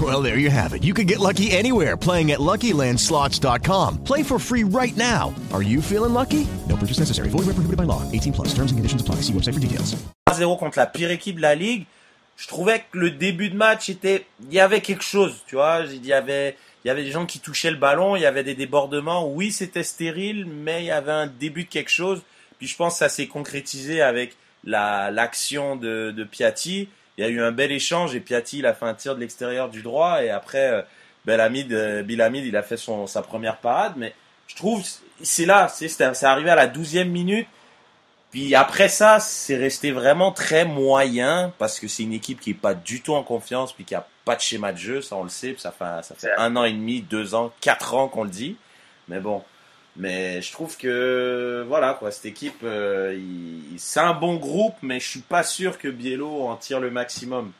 Well, there you have it. You can get lucky anywhere playing at LuckyLandSlots.com. Play for free right now. Are you feeling lucky? No purchase necessary. Void where prohibited by law. 18 plus. Terms and conditions apply. See website for details. 0 contre la pire équipe de la ligue. Je trouvais que le début de match était, il y avait quelque chose, tu vois. Il y avait, il y avait des gens qui touchaient le ballon, il y avait des débordements. Oui, c'était stérile, mais il y avait un début de quelque chose. Puis je pense que ça s'est concrétisé avec la l'action de, de Piatti il y a eu un bel échange et Piatti il a fait un tir de l'extérieur du droit et après euh, Belamid, euh, Bilamid il a fait son, sa première parade. Mais je trouve c'est là c'est c'est arrivé à la douzième minute. Puis après ça c'est resté vraiment très moyen parce que c'est une équipe qui est pas du tout en confiance puis qui a pas de schéma de jeu. Ça on le sait ça fait ça fait un an et demi deux ans quatre ans qu'on le dit. Mais bon mais je trouve que voilà quoi, cette équipe, euh, c'est un bon groupe, mais je suis pas sûr que Biello en tire le maximum.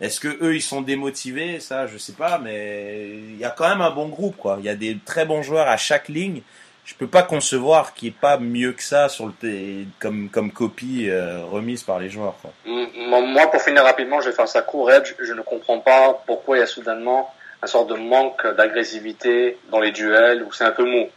Est-ce que eux ils sont démotivés? Ça, je sais pas, mais il y a quand même un bon groupe quoi. Il y a des très bons joueurs à chaque ligne. Je peux pas concevoir qu'il n'y ait pas mieux que ça sur le comme comme copie euh, remise par les joueurs. Quoi. Moi, pour finir rapidement, je vais faire ça court. Edge, je ne comprends pas pourquoi il y a soudainement un sort de manque d'agressivité dans les duels où c'est un peu mou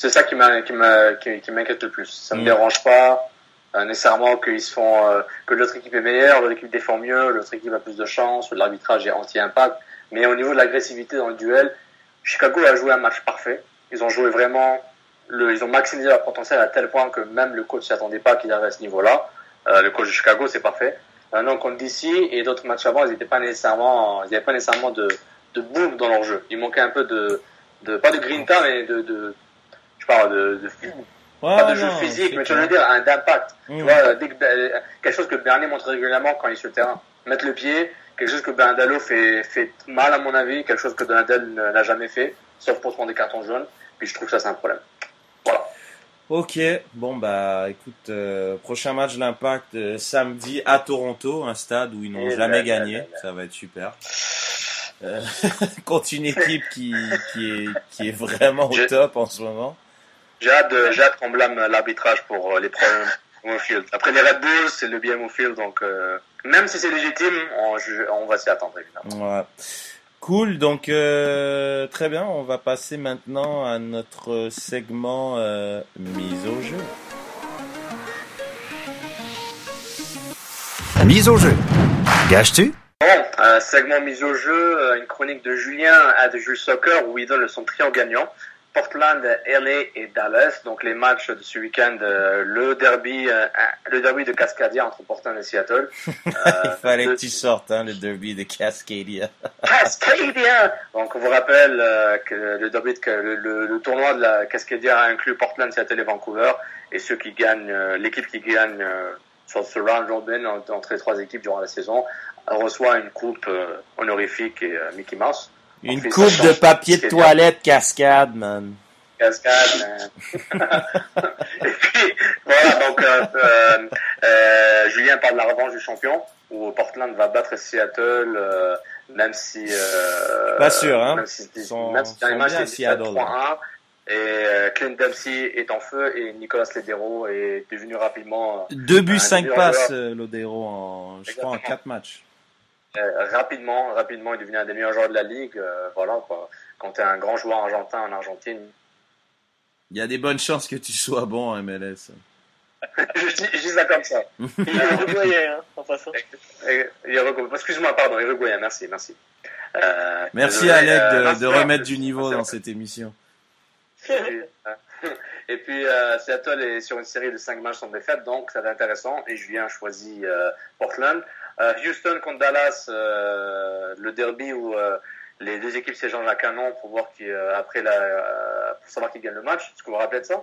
c'est ça qui m'inquiète le plus. Ça me mm. dérange pas euh, nécessairement qu'ils se font euh, que l'autre équipe est meilleure, l'autre équipe défend mieux, l'autre équipe a plus de chance, l'arbitrage est anti-impact. Mais au niveau de l'agressivité dans le duel, Chicago a joué un match parfait. Ils ont joué vraiment, le, ils ont maximisé leur potentiel à tel point que même le coach s'y attendait pas qu'il arrive à ce niveau-là. Euh, le coach de Chicago, c'est parfait. Maintenant, contre DC et d'autres matchs avant, ils n'étaient pas nécessairement, ils n'avaient pas nécessairement de, de boom dans leur jeu. Il manquait un peu de, de pas de grinta, mais de, parle de, de pas de jeu physique, mais je veux dire un d'impact. Tu vois, dès que, quelque chose que Bernier montre régulièrement quand il est sur le terrain. Mettre le pied, quelque chose que Bernadalo fait, fait mal à mon avis, quelque chose que Donadel n'a jamais fait, sauf pour prendre des cartons jaunes. Puis je trouve que ça c'est un problème. Voilà. Ok, bon bah écoute, euh, prochain match l'Impact euh, samedi à Toronto, un stade où ils n'ont jamais gagné, ça va être super. Euh, *laughs* contre une équipe qui, qui, est, qui est vraiment au top en ce moment. J'ai hâte, hâte qu'on blâme l'arbitrage pour euh, les problèmes au *laughs* field. Après les Red Bulls, c'est le bien au field, donc euh, même si c'est légitime, on, on va s'y attendre évidemment. Ouais. Cool, donc euh, très bien, on va passer maintenant à notre segment euh, mise au jeu. Mise au jeu. Gâches-tu Bon, un segment mise au jeu, une chronique de Julien à de Jules Soccer où il donne son triangle gagnant. Portland, LA et Dallas. Donc les matchs de ce week-end, euh, le derby, euh, le derby de Cascadia entre Portland et Seattle. *laughs* Il fallait que tu sortes, hein, le derby de Cascadia. *laughs* Cascadia. Donc on vous rappelle euh, que le derby, de, le, le, le tournoi de la Cascadia inclut Portland, Seattle et Vancouver. Et ceux qui gagnent, euh, l'équipe qui gagne euh, sur ce round robin entre les trois équipes durant la saison reçoit une coupe euh, honorifique et euh, Mickey Mouse. Une coupe de papier de toilette cascade, man. Cascade. man. et puis, *laughs* voilà, donc euh, euh, euh, Julien parle de la revanche du champion, où Portland va battre Seattle, euh, même si... Euh, Pas sûr, hein. Même si, Sont- même si sont bien c'est Seattle, 3-1. Et euh, Clint Dempsey est en feu et Nicolas Ledero est devenu rapidement... Deux buts, cinq passes, Lodero, en, je crois, en Exactement. quatre matchs. Euh, rapidement, rapidement, il est devenu un des meilleurs joueurs de la ligue. euh, voilà, quoi. Quand tu es un grand joueur argentin en Argentine, Il y a des bonnes chances que tu sois bon en MLS. *laughs* je, dis, je dis ça comme ça. *laughs* Il est uruguayen, hein, en et Uruguay- Excuse-moi, pardon, Uruguayen, merci, merci. Euh, Merci désolé, Alec euh, de, remettre du niveau dans cette émission. Et puis, euh, *laughs* euh, Seattle est sur une série de 5 matchs sans défaite, donc ça va être intéressant. Et Julien choisit euh, Portland. Euh, Houston contre Dallas, euh, le derby où euh, les deux équipes s'échangent à canon pour voir qui, euh, après la, euh, pour savoir qui gagne le match. Est-ce que vous vous rappelez de ça?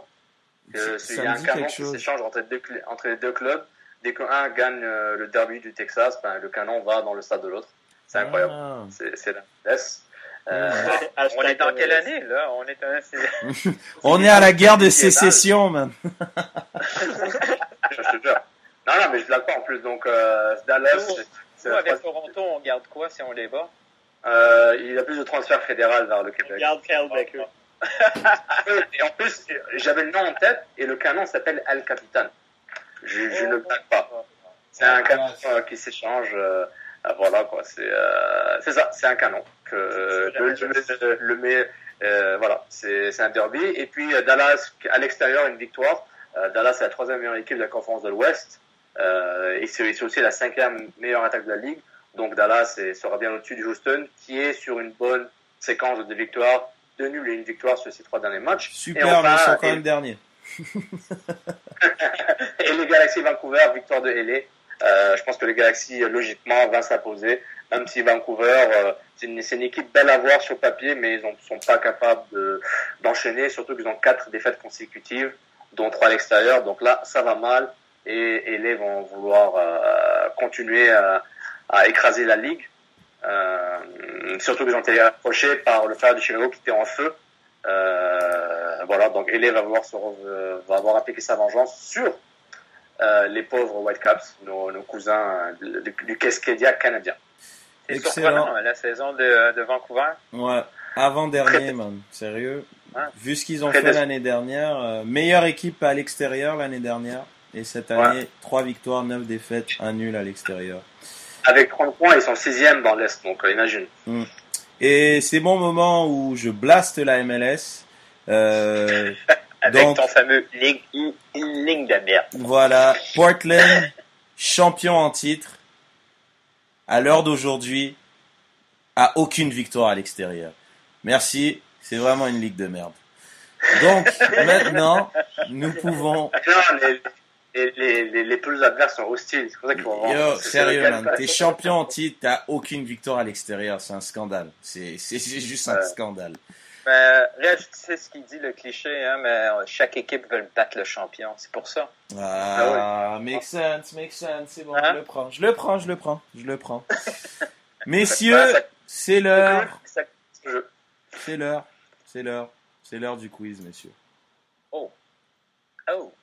Que Ça Il y a un canon qui s'échange entre, les deux cl- entre les deux clubs. Dès qu'un gagne euh, le derby du Texas, ben, le canon va dans le stade de l'autre. C'est incroyable. Ah. C'est la. Euh, *laughs* On est dans quelle année, là? On est un... *laughs* c'est- On est à la guerre de Qui est sécession, man. *laughs* je te jure. Non, non, mais je blague pas en plus. Donc, euh, Dallas, Nous, avec Toronto, on garde quoi si on les bat? euh, il y a plus de transferts fédéral vers le Québec. Regarde Kyle Becker. Et en plus, j'avais le nom en tête et le canon s'appelle Al Capitan. Je, je ne blague pas. C'est un canon euh, qui s'échange. euh, euh, voilà quoi. C'est euh, c'est ça. C'est un canon. Que euh, le, le, le, euh, voilà. C'est un derby. Et puis Dallas à l'extérieur une victoire. Euh, Dallas est la troisième meilleure équipe de la conférence de l'Ouest. Euh, et c'est aussi la cinquième meilleure attaque de la ligue. Donc Dallas sera bien au-dessus du Houston, qui est sur une bonne séquence de victoires, deux nuls et une victoire sur ces trois derniers matchs. Super, et mais ils sont quand et- même derniers. *laughs* et les Galaxy Vancouver, victoire de LA. Euh, je pense que les Galaxy, logiquement, va s'imposer. Même si Vancouver, euh, c'est une, équipe belle à voir sur papier, mais ils ne sont pas capables de- d'enchaîner, surtout qu'ils ont quatre défaites consécutives, dont trois à l'extérieur. Donc là, ça va mal. Et, et les vont vouloir euh, continuer à, à écraser la ligue. Euh, surtout qu'ils ont été approchés par le frère de Chicago qui était en feu. Euh, voilà, donc LA va vouloir se va avoir appliqué sa vengeance sur les pauvres Whitecaps, nos, nos cousins du, du Cascadia canadien. C'est surprenant, la saison de, de Vancouver? Ouais, avant-dernier, man. Sérieux. Vu ce qu'ils ont Très fait l'année dernière, meilleure équipe à l'extérieur l'année dernière. Et cette année, trois victoires, neuf défaites, un nul à l'extérieur. Avec 30 points, ils sont sixième dans l'Est, donc euh, imagine. Mm. Et c'est mon moment où je blaste la MLS. Euh, *laughs* Avec donc, ton fameux ligne, ligne de merde. Voilà, Portland, champion en titre, à l'heure d'aujourd'hui, a aucune victoire à l'extérieur. Merci, c'est vraiment une ligue de merde. Donc, *laughs* maintenant, nous pouvons... Non, les, les, les, les pelouses adverses sont hostiles. C'est pour ça qu'il faut Yo, sérieux, man, t'es champion en titre, t'as aucune victoire à l'extérieur, c'est un scandale. C'est *laughs* juste un scandale. Mais, tu sais ce qu'il dit, le cliché, hein, mais euh, chaque équipe veut battre le champion. C'est pour ça. Ah, make sense, make sense, c'est bon, Hein? je le prends, je le prends, je le prends, je le prends. *laughs* Messieurs, c'est l'heure, c'est l'heure, c'est l'heure, c'est l'heure du quiz, messieurs. Oh. Oh.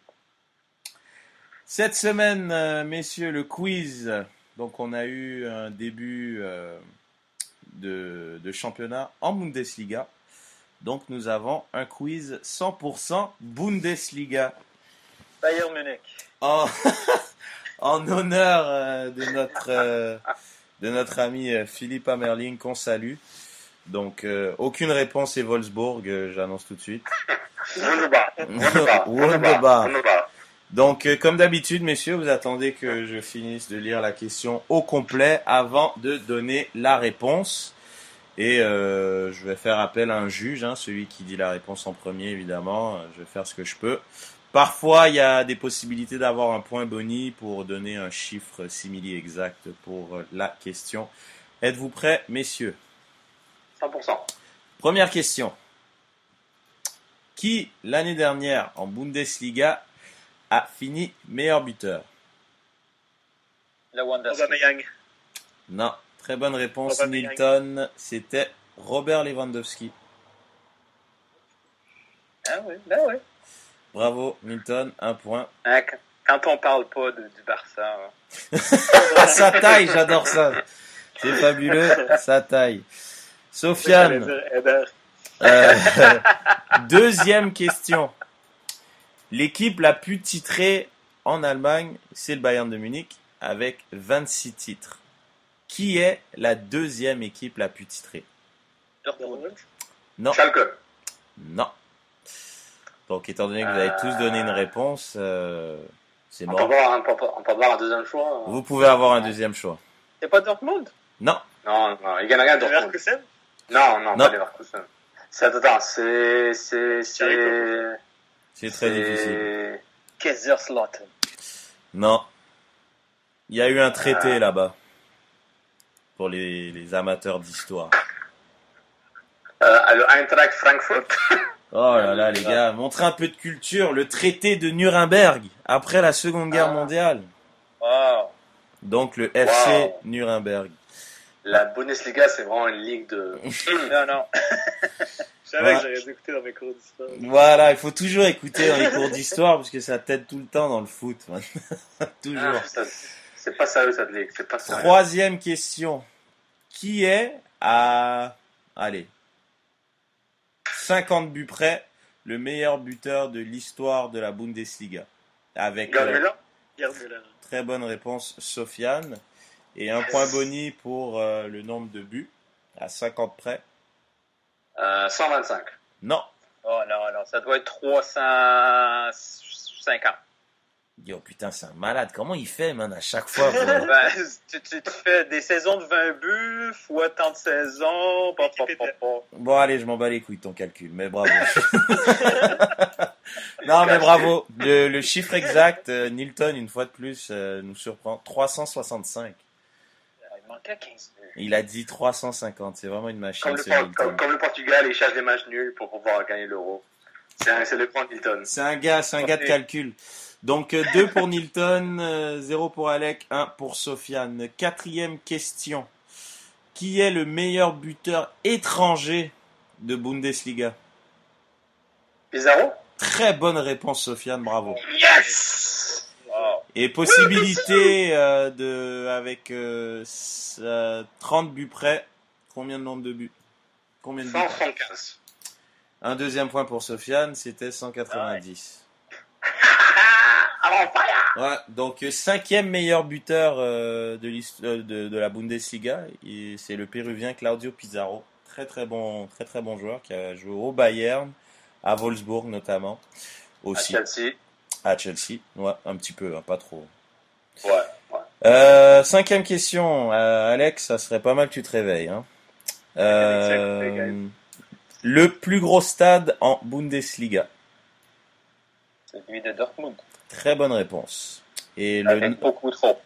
Cette semaine, euh, messieurs, le quiz. Donc, on a eu un début euh, de, de championnat en Bundesliga. Donc, nous avons un quiz 100% Bundesliga. Bayern Munich. En, *laughs* en honneur euh, de notre de notre ami Philippe Amerling qu'on salue. Donc aucune réponse est Wolfsburg, j'annonce tout de suite. Wunderbar. *laughs* Wunderbar. Donc euh, comme d'habitude messieurs, vous attendez que je finisse de lire la question au complet avant de donner la réponse. Et euh, je vais faire appel à un juge, hein, celui qui dit la réponse en premier, évidemment. Je vais faire ce que je peux. Parfois, il y a des possibilités d'avoir un point boni pour donner un chiffre simili exact pour la question. Êtes-vous prêts, messieurs? 100%. Première question. Qui, l'année dernière, en Bundesliga, a fini meilleur buteur Lewandowski. Aubameyang. Non. Très bonne réponse. Milton. C'était Robert Lewandowski. Ah oui, ben oui. Bravo, Milton. Un point. Hein, quand- on parle pas de- du Barça, hein. *laughs* sa taille, j'adore ça. C'est fabuleux, sa taille. Sofiane, euh, *laughs* deuxième question. L'équipe la plus titrée en Allemagne, c'est le Bayern de Munich, avec 26 titres. Qui est la deuxième équipe la plus titrée? Dortmund. Non. Schalke. Non. Donc, étant donné que vous avez tous donné une réponse, euh, c'est On peut, mort. avoir un, on peut- on peut avoir un deuxième choix. hein. Vous pouvez avoir un deuxième choix. C'est pas Dortmund? Non. Non, non, il gagne rien Dortmund. Leverkusen? Non, non, Non. pas Leverkusen. C'est, attends, c'est, c'est, c'est, C'est très difficile. Kaiserslautern. Non. Il y a eu un traité Ah. là-bas. Pour les, les amateurs d'histoire. Euh, le Eintracht Frankfurt. Oh là là, les gars, montrez un peu de culture. Le traité de Nuremberg, après la Seconde Guerre mondiale. Wow. Donc le FC Wow. Nuremberg. La Bundesliga, c'est vraiment une ligue de. *laughs* non, non. *laughs* Je savais Ouais. que j'aurais dû écouter dans mes cours d'histoire. Voilà, il faut toujours écouter dans les cours d'histoire parce que ça t'aide tout le temps dans le foot. *laughs* toujours. Ah, ça- c'est pas sérieux ligue, c'est pas sérieux. Troisième question. Qui est à, allez, 50 buts près, le meilleur buteur de l'histoire de la Bundesliga? Avec Gerd euh, très bonne réponse, Sofiane. Et un point boni pour euh, le nombre de buts, à 50 près. Euh, 125. Non. Oh non, non, ça doit être 350. Yo, putain, c'est un malade. Comment il fait, man, à chaque fois? pour- *laughs* Ben, tu, tu, fais des saisons de 20 buts, fois tant de saisons. Bon, allez, je m'en bats les couilles de ton calcul, mais bravo. *laughs* non, mais bravo. Le, le chiffre exact, euh, Nilton, une fois de plus, euh, nous surprend. 365. Il manquait 15 buts. Il a dit 350. C'est vraiment une machine, Comme le, Nilton. comme, comme le Portugal, il cherche des matchs nuls pour pouvoir gagner l'euro. C'est, le grand Hilton. C'est un gars, c'est un gars de calcul. Donc, 2 pour Nilton, 0 pour Alec, 1 pour Sofiane. Quatrième question. Qui est le meilleur buteur étranger de Bundesliga? Pizarro? Très bonne réponse, Sofiane, bravo. Yes Et possibilité euh, de avec euh, s- euh, 30 buts près. Combien de nombre de buts? Combien de buts? 175. Un deuxième point pour Sofiane, c'était 190. Ouais, donc cinquième meilleur buteur euh, de, de, de la Bundesliga, c'est le Péruvien Claudio Pizarro. Très très bon, très très bon joueur qui a joué au Bayern, à Wolfsburg notamment, aussi. À Chelsea. À Chelsea, ouais, un petit peu, hein, pas trop. Ouais, ouais. Euh, cinquième question, euh, Alex, ça serait pas mal que tu te réveilles. Hein. Euh, le plus gros stade en Bundesliga? Celui de Dortmund. Très bonne réponse. Et le, Avec beaucoup trop.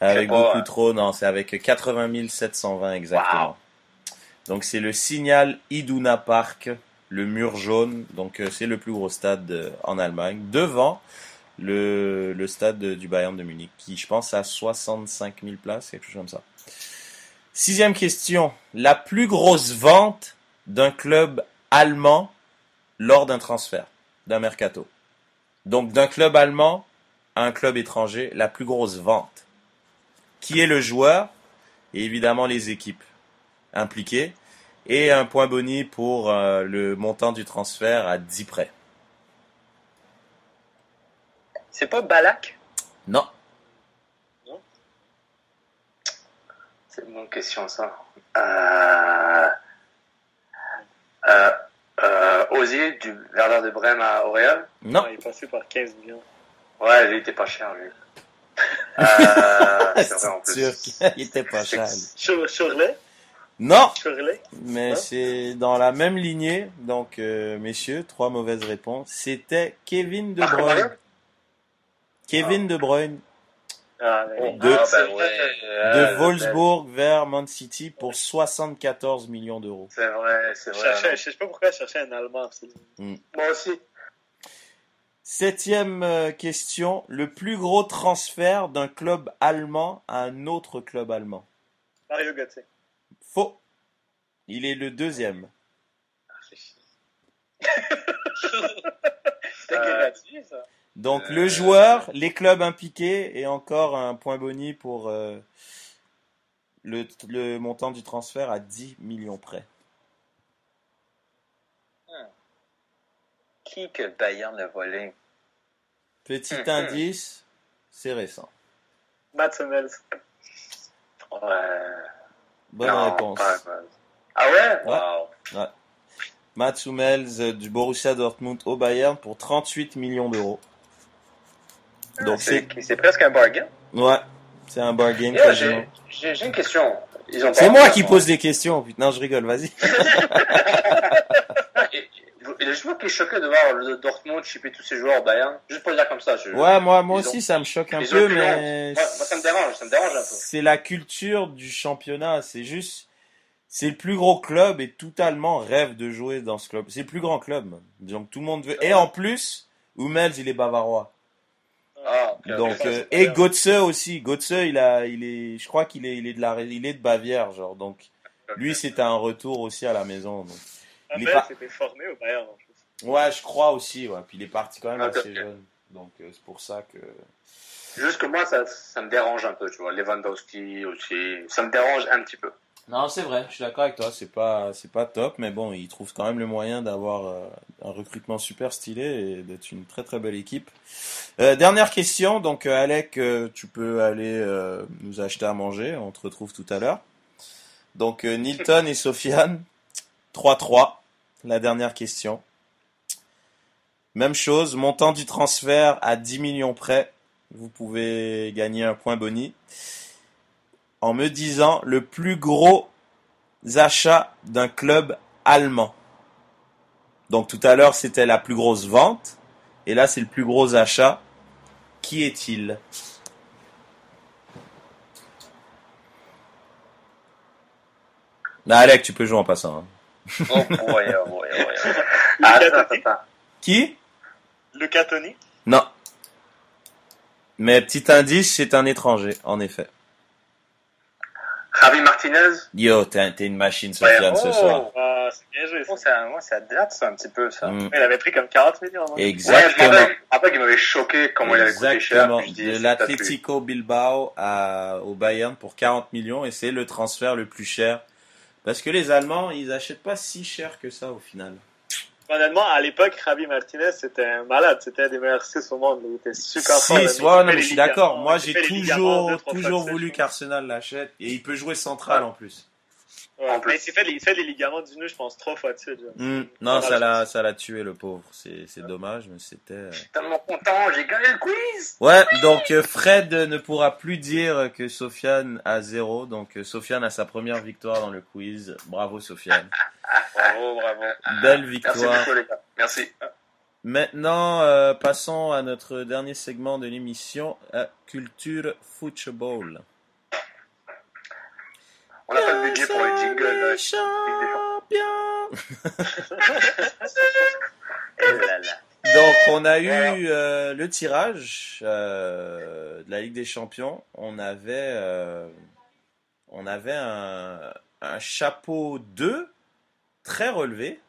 avec pas, beaucoup hein. trop, non, c'est avec 80 720 exactement. Donc c'est le Signal Iduna Park, le mur jaune. Donc euh, c'est le plus gros stade euh, en Allemagne, devant le, le stade de- du Bayern de Munich, qui je pense a 65 000 places, quelque chose comme ça. Sixième question. La plus grosse vente d'un club allemand lors d'un transfert, d'un mercato. Donc d'un club allemand à un club étranger, la plus grosse vente. Qui est le joueur et évidemment les équipes impliquées? Et un point boni pour euh, le montant du transfert à 10 près. C'est pas Balak? Non. C'est une bonne question, ça. Euh, euh, euh, Ozil, du Werder de Brême à Auréal Non. il est passé par 15 millions. Ouais, il était pas cher, lui. Euh, *laughs* c'est vrai, en plus. Turc, il était pas *laughs* cher. Sur, Non, mais Hein c'est dans la même lignée. Donc, euh, messieurs, trois mauvaises réponses. C'était Kevin De Marco Bruyne. Kevin De Bruyne Ah, oui. de, Ah, ben bah ouais. de Ah, Wolfsburg vers Man City pour 74 millions d'euros. C'est vrai, c'est Je, vrai. je sais pas pourquoi je cherchais un Allemand. absolument. Moi aussi. Septième euh, question. Le plus gros transfert d'un club allemand à un autre club allemand? Mario Götze. Faux. Il est le deuxième. *laughs* Ça? Donc le joueur, les clubs impliqués et encore un point boni pour euh, le, le montant du transfert à 10 millions près. Qui que Bayern a volé? Petit Mhm. indice, c'est récent. Hummels. Ouais. Bonne Non, réponse. Ah ouais? Wow. Ouais. Mats Hummels euh, du Borussia Dortmund au Bayern pour 38 millions d'euros. Donc c'est C'est presque un bargain. ouais, c'est un bargain Yeah, j'ai- J'ai j'ai une question. Ils ont C'est moi qui pose des questions. Putain, je rigole, vas-y. *laughs* *laughs* Et le joueur qui est choqué de voir le Dortmund chipper tous ses joueurs au Bayern, juste pour le dire comme ça. Je... Ouais, moi, moi aussi, ont- ça me choque un peu, mais Ouais, moi, ça me dérange, ça me dérange un peu. c'est la culture du championnat. C'est juste, c'est le plus gros club et tout Allemand rêve de jouer dans ce club. C'est le plus grand club. Donc tout le monde veut. Et en plus, Hummels, il est bavarois. Ah, Donc euh, c'est et. Götze aussi. Götze, il a, il est, je crois qu'il est, il est de la, il est de Bavière, genre. Donc lui, c'était un retour aussi à la maison. Donc. Hummels pas- était formé au Bayern en plus. Ouais, je crois aussi. Ouais. Puis il est parti quand même Ok, assez jeune. Donc euh, c'est pour ça que. Juste que moi, ça, ça me dérange un peu, tu vois. Lewandowski aussi, ça me dérange un petit peu. Non, c'est vrai, je suis d'accord avec toi, c'est pas c'est pas top, mais bon, ils trouvent quand même le moyen d'avoir euh, un recrutement super stylé et d'être une très très belle équipe. Euh, dernière question, donc Alec, tu peux aller euh, nous acheter à manger, on te retrouve tout à l'heure. Donc euh, Nilton et Sofiane, 3-3, la dernière question. Même chose, montant du transfert à 10 millions près, vous pouvez gagner un point boni en me disant le plus gros achat d'un club allemand. Donc tout à l'heure c'était la plus grosse vente et là c'est le plus gros achat. Qui est-il? Bah, Alec, tu peux jouer en passant. hein. Oh, boy, oh, boy, oh, boy. *laughs* Ah, attends, attends, attends. Qui? Lucas Tony. Non. Mais petit indice, c'est un étranger, en effet. Javi Martinez. Yo, t'es une machine, Sofiane, ce oh. soir. Ah, c'est bien joué. Oh, ça, moi, ça date, ça, un petit peu, ça. Mm. Il avait pris comme 40 millions. Ouais, me Exactement. me rappelle qu'il m'avait choqué comment il avait coûté cher. Exactement. De l'Atlético Bilbao à, au Bayern pour 40 millions et c'est le transfert le plus cher. Parce que les Allemands, ils achètent pas si cher que ça au final. Honnêtement, à l'époque, Javi Martinez, c'était un malade. C'était un des meilleurs 6 au monde. Il était super fort. Si, fait non, mais je suis d'accord. Moi, j'ai toujours, toujours voulu qu'Arsenal l'achète et il peut jouer central en plus. Ouais, mais il s'est fait, fait les ligaments du genou, je pense, trois fois dessus. déjà. Hmm, Non, ça je l'a, ça l'a tué le pauvre. C'est, c'est dommage, mais c'était. euh, tellement content, j'ai gagné le quiz. Ouais, donc euh, Fred ne pourra plus dire que Sofiane a zéro. Donc euh, Sofiane a sa première victoire dans le quiz. Bravo Sofiane. *laughs* Bravo, bravo. Belle Merci victoire. beaucoup, les gars. Merci. Maintenant, euh, passons à notre dernier segment de l'émission, à Culture Football. On n'a pas de budget pour les jingles. euh, *laughs* là là. Donc, on a eu euh, le tirage euh, de la Ligue des Champions. On avait, euh, on avait un, un chapeau 2 très relevé.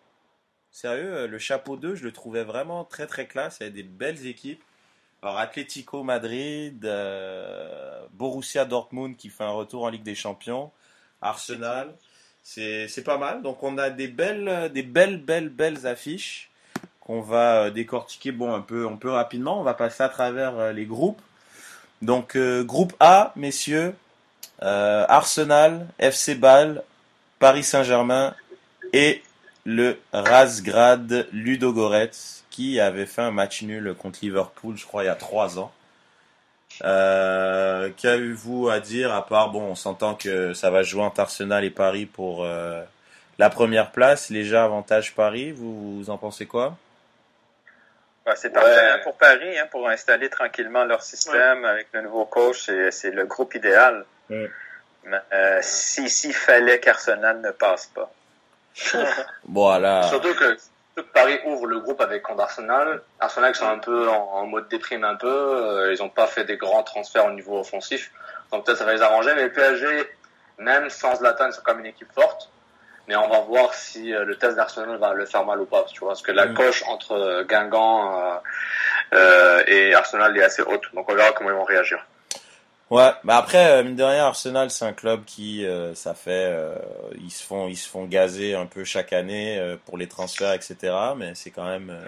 Sérieux, le chapeau 2, je le trouvais vraiment très très classe. Il y avait des belles équipes. Alors, Atlético Madrid, euh, Borussia Dortmund qui fait un retour en Ligue des Champions, Arsenal. C'est pas mal. Donc, on a des belles, des belles, belles, affiches qu'on va euh, décortiquer bon un peu rapidement. On va passer à travers euh, les groupes. Donc euh, groupe A, messieurs, Arsenal, FC Bâle, Paris Saint-Germain et le Razgrad Ludogorets qui avait fait un match nul contre Liverpool, je crois, il y a trois ans. Euh, Qu'avez-vous à dire à part, bon, on s'entend que ça va jouer entre Arsenal et Paris pour euh, la première place, léger avantage Paris, vous, vous en pensez quoi? Ouais, c'est parfait hein, pour Paris, hein, pour installer tranquillement leur système avec le nouveau coach, c'est- c'est le groupe idéal. Mais, euh, si s'il fallait qu'Arsenal ne passe pas. Voilà. Surtout que Paris ouvre le groupe avec contre Arsenal. Arsenal qui sont un peu en, en mode déprime un peu. euh, ils n'ont pas fait des grands transferts au niveau offensif. Donc peut-être ça va les arranger. Mais le PSG, même sans Zlatan, c'est quand même une équipe forte. Mais on va voir si euh, le test d'Arsenal va le faire mal ou pas. Tu vois, parce que la Mm. coche entre Guingamp euh, euh, et Arsenal est assez haute. Donc on verra comment ils vont réagir. Ouais, bah après euh, mine de Arsenal c'est un club qui euh, ça fait euh, ils se font ils se font gazer un peu chaque année euh, pour les transferts etc. Mais c'est quand même euh,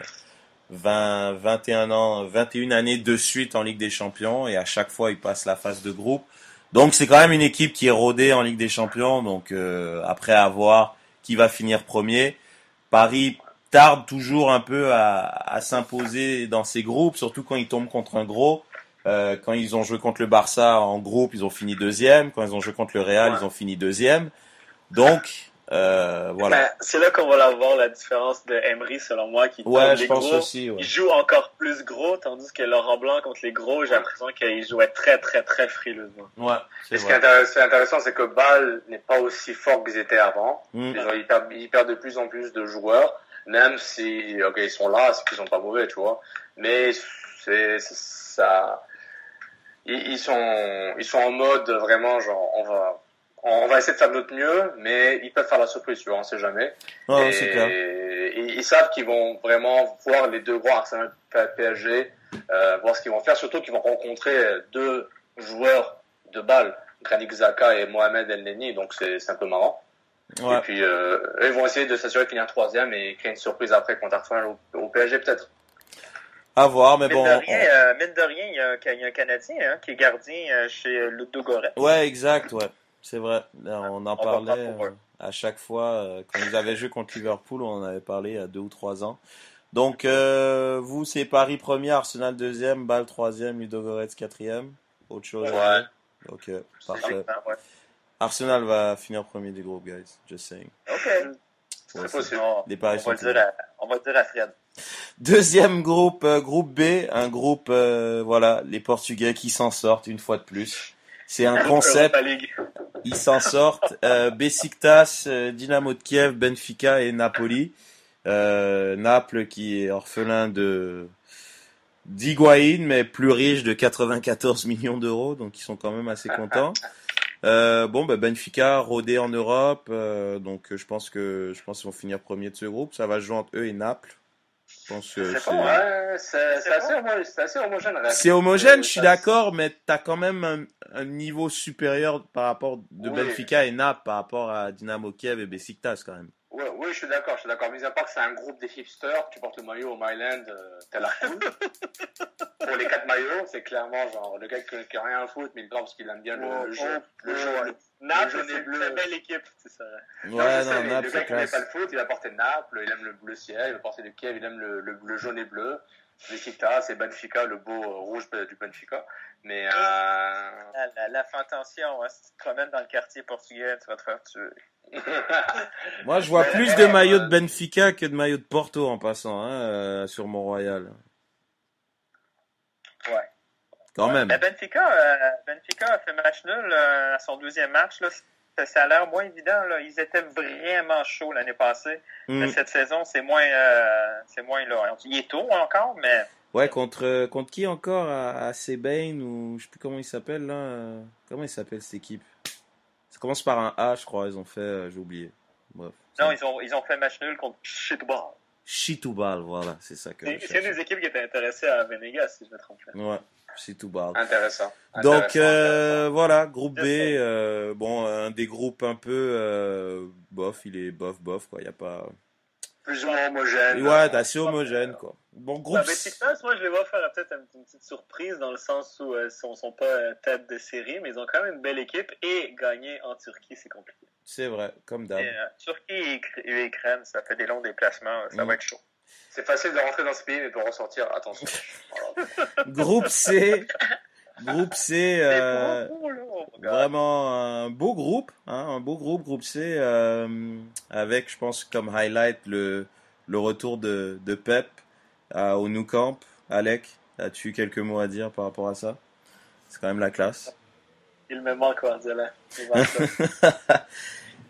20 21 ans 21 années de suite en Ligue des Champions et à chaque fois ils passent la phase de groupe. Donc c'est quand même une équipe qui est rodée en Ligue des Champions. Donc euh, après à voir qui va finir premier. Paris tarde toujours un peu à, à s'imposer dans ces groupes, surtout quand ils tombent contre un gros. Euh, quand ils ont joué contre le Barça en groupe, ils ont fini deuxième. Quand ils ont joué contre le Real, ils ont fini deuxième. Donc, euh, voilà. Ben, c'est là qu'on va la voir la différence de Emery, selon moi, qui Ouais, contre je les pense gros, aussi, ouais. il joue encore plus gros, tandis que Laurent Blanc contre les gros, j'ai l'impression qu'il jouait très, très, très frileusement. Ouais, Et ce qui est intéressant, c'est que Bâle n'est pas aussi fort qu'ils étaient avant. Mm. Ils, perdent, ils perdent de plus en plus de joueurs, même si, ok, ils sont là, c'est qu'ils sont pas mauvais, tu vois. Mais c'est, c'est- ça, ils, ils sont, ils sont en mode vraiment genre, on va, on va essayer de faire de notre mieux, mais ils peuvent faire la surprise, tu vois, on sait jamais. Ouais, et, c'est clair. et ils savent qu'ils vont vraiment voir les deux gros Arsenal PSG, euh, voir ce qu'ils vont faire, surtout qu'ils vont rencontrer deux joueurs de balle, Granit Xhaka et Mohamed El Neni, donc c'est un peu marrant. Ouais. Et puis euh, ils vont essayer de s'assurer qu'il y a un troisième et créer une surprise après contre Arsenal au, au PSG peut-être. À voir, mais mine, bon. de on- rien, euh, mine de rien, il y a, un- il y a un Canadien hein, qui est gardien euh, chez Ludogorets. Ouais, exact, ouais. C'est vrai. Là, on en parlait euh, à chaque fois. euh, quand ils avaient joué contre Liverpool, on en avait parlé il y a deux ou trois ans. Donc, euh, vous, c'est Paris premier, Arsenal deuxième, Bâle troisième, Ludogorets quatrième. Autre chose dire Ok, parfait. Ouais. Arsenal va finir premier du groupe, guys. Just saying. Ok. Ouais, C'est possible. On, sont va dire à, on va dire à Fred. Deuxième groupe, euh, groupe B, un groupe, euh, voilà, les Portugais qui s'en sortent une fois de plus. C'est un concept. Ils s'en sortent. Euh, Besiktas, Dynamo de Kiev, Benfica et Napoli. Naples qui est orphelin de d'Higuaín, mais plus riche de 94 millions d'euros, donc ils sont quand même assez contents. *laughs* Euh, bon, bah, Benfica rodé en Europe, euh, donc je pense que je pense qu'ils vont finir premier de ce groupe. Ça va jouer entre eux et Naples. Je pense que C'est c'est pas, ouais, c'est c'est assez, homo- c'est assez homogène. C'est homogène, Euh, je suis d'accord, mais t'as quand même un, un niveau supérieur par rapport de Oui. Benfica et Naples par rapport à Dynamo Kiev et Besiktas quand même. Oui, oui, je suis d'accord, je suis d'accord. Mis à part que c'est un groupe des hipsters, tu portes le maillot au Myland, euh, t'as la foule. *laughs* Pour les quatre maillots, c'est clairement genre le gars qui qui a rien à foutre, mais il porte parce qu'il aime bien le, le jeu. Le jeu, le, le Naples, jaune c'est et une bleu. très belle équipe, c'est ça. Non, Ouais, je non, sais, mais Naples, le c'est gars qui n'aime pas le foot, il va porter Naples, il aime le bleu ciel, il va porter le Kiev, il aime le, le, le jaune et bleu. Besiktas, c'est Benfica, le beau euh, rouge du Benfica. Mais euh, La, la, la fais attention, hein, si tu te promènes dans le quartier portugais, tu vas te faire tuer. *laughs* Moi, je vois plus de maillots de Benfica que de maillots de Porto en passant hein, euh, sur Mont-Royal. Ouais. Quand même. Mais Benfica, euh, Benfica a fait match nul euh, à son deuxième match. Là. Ça, ça a l'air moins évident. Là. Ils étaient vraiment chauds l'année passée. Mm. Mais cette saison, c'est moins, euh, c'est moins là. Il est tôt encore, mais Ouais, contre contre qui encore? À, à Sebain ou je sais plus comment il s'appelle là. euh, Comment il s'appelle cette équipe? Ça commence par un A, je crois. Ils ont fait, euh, j'ai oublié. Bref. non, ils ont, ils ont fait match nul contre Shitball. Chitoubal, voilà, c'est ça que je C'est une des équipes qui étaient intéressées à Venegas, si je me trompe pas. Ouais, Chitoubal. intéressant. Donc Intéressant, euh, voilà, groupe B, euh, bon, un des groupes un peu euh, bof, il est bof bof quoi, il y a pas. plus ou moins homogène. Ouais, assez homogène quoi. Bon Bah, groupe. Besiktas, moi, je les vois faire peut-être une, petite surprise dans le sens où euh, ils sont, sont pas euh, tête de série, mais ils ont quand même une belle équipe et gagner en Turquie, c'est compliqué. C'est vrai, comme d'hab. Euh, Turquie et, Ukra- et Ukraine, ça fait des longs déplacements. Ça Mm. va être chaud. C'est facile de rentrer dans ce pays, mais pour ressortir, attention. *laughs* Groupe C, Groupe C, euh, vraiment un beau groupe, hein, un beau groupe, groupe C, avec, je pense, comme highlight le, le retour de, de Pep euh, au Nou Camp. Alec, as-tu quelques mots à dire par rapport à ça? C'est quand même la classe. Il me manque Guardiola. *laughs*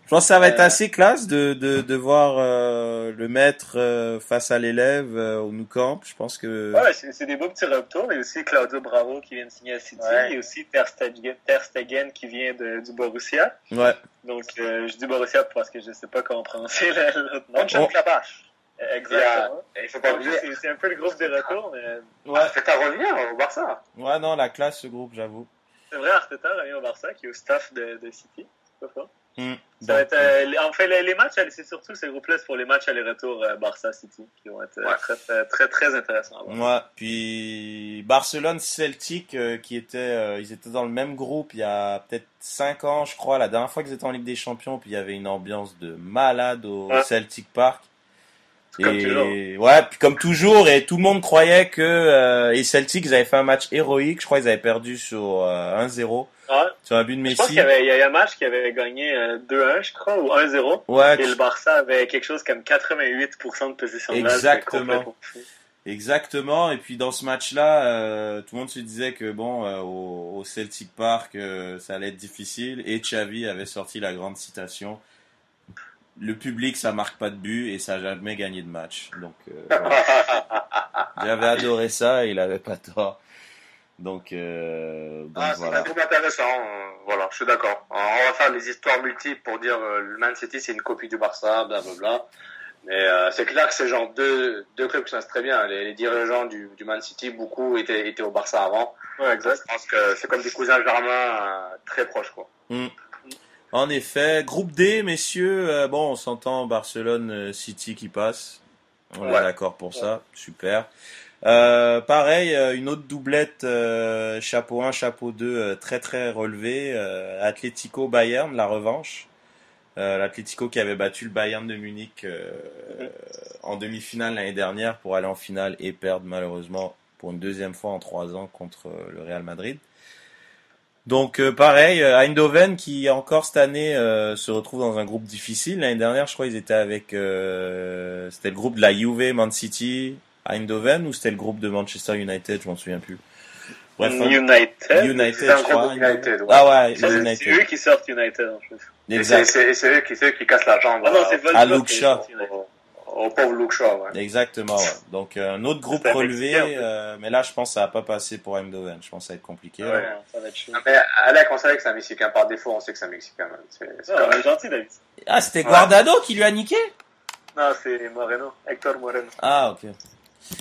Je pense que ça va être Euh, assez classe de, de, de voir euh, le maître euh, face à l'élève euh, au Nou Camp. Je pense que... Ouais, c'est c'est des beaux petits retours. Il y a aussi Claudio Bravo qui vient de signer à City. Ouais. A aussi Ter Stegen, Ter Stegen qui vient de, du Borussia. Ouais. Donc, euh, je dis Borussia parce que je sais pas comment prononcer le- l'autre nom. Mönchengladbach. Exactement. Il faut pas oublier. c'est- un peu le groupe des retours, mais Ouais. Arteta revient au Barça. Ouais, non, la classe, ce groupe, j'avoue. c'est vrai, Arteta revient au Barça qui est au staff de, de City. C'est pas fort. Hmm. Ça va Donc, être, euh, les- en fait, les, les matchs, c'est surtout ce groupe-là, c'est pour les matchs aller-retour euh, Barça-City qui vont être euh, très, très, très, très intéressants. Ouais, puis Barcelone Celtic euh, qui était euh, ils étaient dans le même groupe il y a peut-être 5 ans je crois la dernière fois qu'ils étaient en Ligue des Champions puis il y avait une ambiance de malade au Ouais. Celtic Park. Comme et toujours. ouais, puis comme toujours et tout le monde croyait que euh, les Celtics avaient fait un match héroïque, je crois qu'ils avaient perdu sur euh, 1-0 Ouais. sur un but de Je pense Messi. qu'il y avait il y a eu un match qui avait gagné euh, 2-1, je crois, ou 1-0. Ouais, Et le Barça avait quelque chose comme 88% de position de Exactement. Exactement. Et puis dans ce match-là, euh, tout le monde se disait que bon, euh, au, au Celtic Park, euh, ça allait être difficile. Et Xavi avait sorti la grande citation le public, ça marque pas de but et ça a jamais gagné de match. Donc euh, *laughs* voilà. j'avais adoré ça et il avait pas tort. Donc, euh, donc Ah, c'est voilà. un groupe intéressant. euh, voilà, je suis d'accord. On va faire les histoires multiples pour dire euh, le Man City c'est une copie du Barça, blablabla. Mais euh, c'est clair que c'est genre deux, deux clubs qui sont très bien. Les, les dirigeants du, du Man City, beaucoup étaient, étaient au Barça avant. Ouais, exact. Je pense que c'est comme des cousins germains euh, très proches, quoi. Mm. En effet, groupe D, messieurs, euh, bon, on s'entend Barcelone euh, City qui passe. On est Ouais. d'accord pour ça, super. Euh, pareil, une autre doublette, euh, chapeau 1, chapeau 2, euh, très très relevé. Atlético Bayern, la revanche. L'Atlético qui avait battu le Bayern de Munich en demi-finale l'année dernière pour aller en finale et perdre malheureusement pour une deuxième fois en trois ans contre le Real Madrid. Donc euh, pareil, euh, Eindhoven qui encore cette année euh, se retrouve dans un groupe difficile. L'année dernière, je crois, ils étaient avec, euh, c'était le groupe de la Juve, Man City, Eindhoven ou c'était le groupe de Manchester United, je m'en souviens plus. Bref, un- United. United, un je crois. United, ouais. Ah ouais, C'est c'est eux qui sortent United en plus. Et c'est Exact. c'est- c'est eux qui, c'est eux qui cassent la jambe Ah non, à- c'est À Au, au pauvre Luke Shaw. Ouais. Exactement. Ouais. Donc euh, un autre groupe relevé, euh, mais là, je pense que ça va pas passer pour Eindhoven. Je pense que ça va être compliqué. Ouais, ça va être chaud. Mais Alec, on savait que c'est un Mexicain. Par défaut, on sait que c'est un Mexicain. C'est gentil, David. Ah, c'était Guardado qui lui a niqué? Non, c'est Moreno. Hector Moreno. Ah, ok.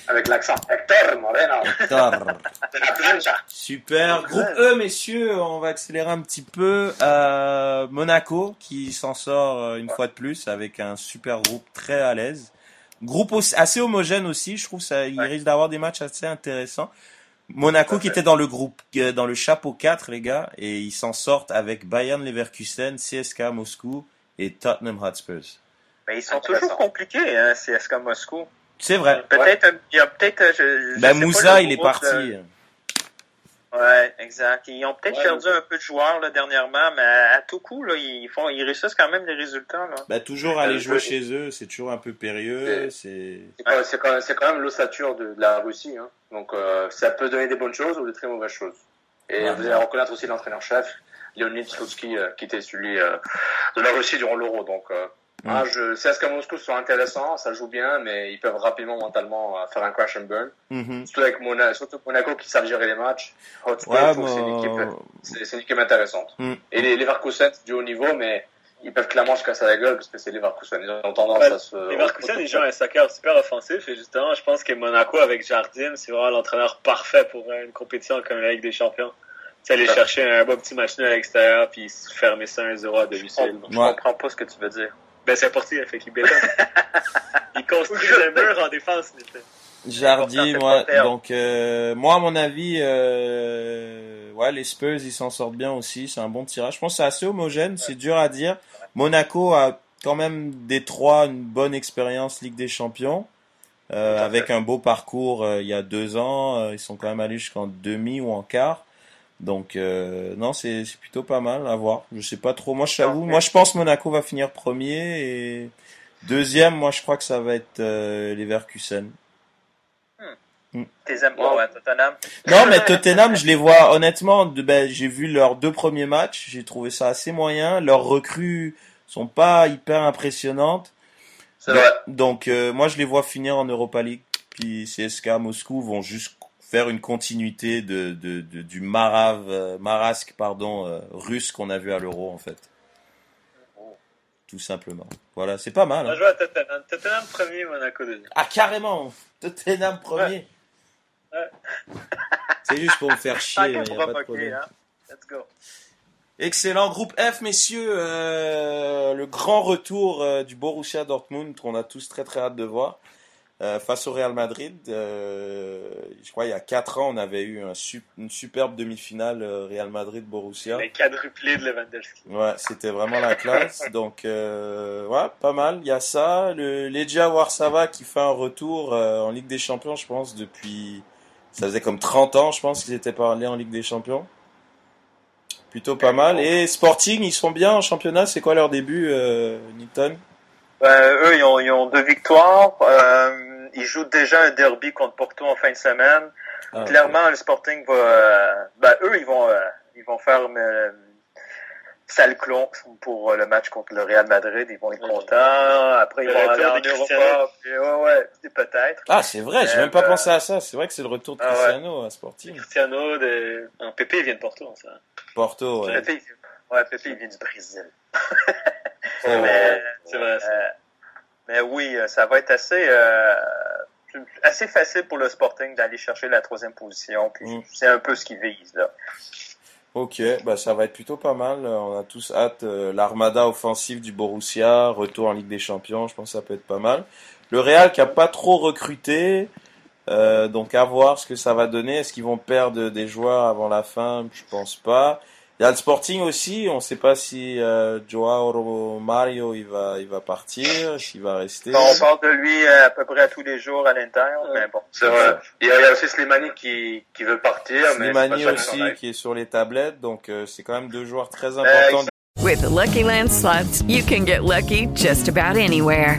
Avec l'accent. Hector Moreno. Hector. *laughs* De la plancha. Super. Groupe E, messieurs, on va accélérer un petit peu. Euh, Monaco qui s'en sort euh, une fois de plus avec un super groupe très à l'aise. Groupe aussi- assez homogène aussi, je trouve ça, il risque d'avoir des matchs assez intéressants. Monaco qui était dans le groupe, euh, dans le chapeau 4, les gars, et ils s'en sortent avec Bayern Leverkusen, CSK Moscou et Tottenham Hotspurs. Ah, Ah, Mais ils sont toujours compliqués, hein, CSK Moscou. C'est vrai. Peut-être, il y a peut-être. je- je Ben Moussa, il est parti. de- Ouais, exact. Ils ont peut-être Ouais, perdu un peu de joueurs là, dernièrement, mais à tout coup, là, ils font, ils réussissent quand même des résultats. Là. Bah, toujours aller Euh, jouer chez eux, c'est toujours un peu périlleux. C'est C'est quand, même l'ossature de, de la Russie. Hein. Donc euh, ça peut donner des bonnes choses ou de très mauvaises choses. Et Ouais, vous ouais. allez reconnaître aussi l'entraîneur-chef, Leonid Slutsky, euh, qui était celui euh, de la Russie durant l'Euro. Donc euh, Mm. ah, je sais ce que Moscou sont intéressants, ça joue bien, mais ils peuvent rapidement mentalement euh, faire un crash and burn. Mhm. Surtout avec Mona, surtout Monaco qui savent gérer les matchs. Hotspur, Ouais, je trouve que c'est une bah, équipe, c'est, c'est une équipe intéressante. Mm. Et les Leverkusen c'est du haut niveau, mais ils peuvent clairement se casser la gueule parce que c'est Leverkusen. Ils ont tendance Ouais, à se. Les Leverkusen, ils jouent un soccer super offensif et justement, je pense que Monaco avec Jardim, c'est vraiment l'entraîneur parfait pour euh, une compétition comme la Ligue des Champions. Tu sais, aller Ouais. chercher un bon petit match à l'extérieur puis se fermer ça 1-0 à domicile. Je Ouais. comprends pas ce que tu veux dire. Ben, c'est importé, fait qu'il bétonne. *laughs* il construit un mur en défense, pas perdre. Donc, euh, moi, à mon avis, euh, ouais, les Spurs, ils s'en sortent bien aussi. C'est un bon tirage. Je pense que c'est assez homogène. C'est dur à dire. Monaco a quand même des trois une bonne expérience Ligue des Champions. Euh, avec un beau parcours euh, il y a deux ans, Euh, ils sont quand même allés jusqu'en demi ou en quart. Donc euh, non, c'est plutôt pas mal à voir. Je sais pas trop. Moi, je t'avoue, moi je pense Monaco va finir premier et deuxième. Moi, je crois que ça va être euh, Leverkusen. T'es aimes pas, ouais, Tottenham? Non, mais *laughs* Tottenham, je les vois honnêtement. ben, j'ai vu leurs deux premiers matchs. J'ai trouvé ça assez moyen. Leurs recrues sont pas hyper impressionnantes. C'est Donc- vrai. Donc, euh, moi, je les vois finir en Europa League. Puis CSKA Moscou vont juste faire une continuité de, de, de- du marave, euh, marasque pardon, euh, russe qu'on a vu à l'Euro en fait. Tout simplement. Voilà, c'est pas mal. On hein. va jouer à Tottenham. Tottenham premier, Monaco deuxième. Ah carrément, Tottenham premier. Ouais. *laughs* C'est juste pour me faire chier. Tant Il qu'à y a pas de provoquer, problème. hein. Let's go. Excellent groupe F, messieurs. euh, le grand retour euh, du Borussia Dortmund qu'on a tous très très hâte de voir euh, face au Real Madrid. Euh, je crois il y a 4 ans, on avait eu un une superbe demi-finale euh, Real Madrid-Borussia. Les quadruplés de Lewandowski. Ouais, c'était vraiment la classe. *laughs* Donc, euh, ouais, pas mal. Il y a ça. Le Legia Warszawa qui fait un retour euh, en Ligue des Champions, je pense, depuis... Ça faisait comme 30 ans, je pense, qu'ils étaient pas allés en Ligue des Champions. Plutôt pas mal. Et Sporting, ils sont bien en championnat. C'est quoi leur début, euh, Newton? Ben, eux, ils ont, ils ont deux victoires. Euh, ils jouent déjà un derby contre Porto en fin de semaine. Ah, Clairement, le Sporting va... euh, ben, eux, ils vont, euh, ils vont faire euh, sale clon pour euh, le match contre le Real Madrid. Ils vont être contents. Après, ils Le vont aller en Cristiano. Europa. Puis, ouais, ouais, peut-être. Ah, c'est vrai, j'ai Euh, même pas ben, pensé à ça. C'est vrai que c'est le retour de Ah ouais. Cristiano à Sporting. Cristiano, de... un Pépé vient de Porto, hein, ça. Porto, ouais. Pépé, il- ouais, Pépé, il vient du Brésil. C'est *laughs* mais, C'est vrai, ça. euh, mais oui, euh, ça va être assez, euh, assez facile pour le Sporting d'aller chercher la troisième position. Puis Mm. c'est un peu ce qu'ils visent là. Ok, bah ça va être plutôt pas mal. On a tous hâte. euh, L'armada offensive du Borussia, retour en Ligue des Champions, je pense que ça peut être pas mal. Le Real qui a pas trop recruté, euh, donc à voir ce que ça va donner. Est-ce qu'ils vont perdre des joueurs avant la fin? Je pense pas. Il y a le Sporting aussi. On sait pas si euh, Joao Mario il va il va partir, s'il va rester. On parle de lui euh, à peu près à tous les jours à l'intérieur, mais bon. C'est vrai. Il y, a, il y a aussi Slimani qui, qui veut partir, Slimani aussi qui est sur les tablettes, donc euh, c'est quand même deux joueurs très Euh, importants. With the Lucky Land slots, you can get lucky just about anywhere.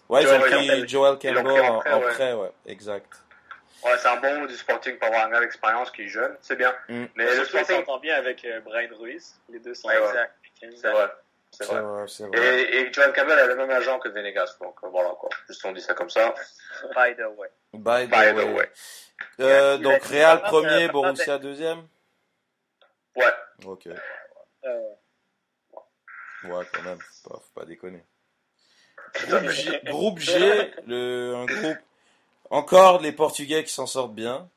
Ouais, ils ont Joel pris Campbell. Joel Campbell pris en en, prêt, en ouais. prêt, ouais, exact. Ouais, c'est un bon mot du Sporting pour avoir un gars d'expérience qui est jeune, c'est bien. Mm. Mais le Sporting, s'entend bien avec euh, Brian Ruiz. Les deux sont Ouais, ouais. Exact. c'est vrai. C'est vrai. vrai, c'est vrai. Et, et Joel Campbell a le même agent que Venegas, donc euh, voilà quoi. Juste on dit ça comme ça. *laughs* By the way. By the By the way. way. Euh, donc Real premier, a- Borussia deuxième? Ouais. Ok. Euh, Ouais, quand même, faut pas, faut pas déconner. Groupe G, groupe G, le, un groupe encore les Portugais qui s'en sortent bien.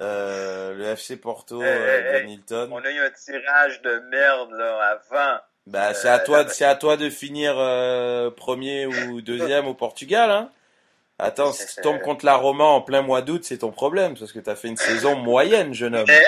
Euh, le FC Porto Eh, euh, eh, de eh, Nilton. On a eu un tirage de merde là avant. Bah, c'est Euh, à toi, la- c'est à toi de finir euh, premier ou deuxième au Portugal, hein. Attends, si tu tombes contre la Roma en plein mois d'août, c'est ton problème, parce que t'as fait une saison moyenne, jeune homme. Mais,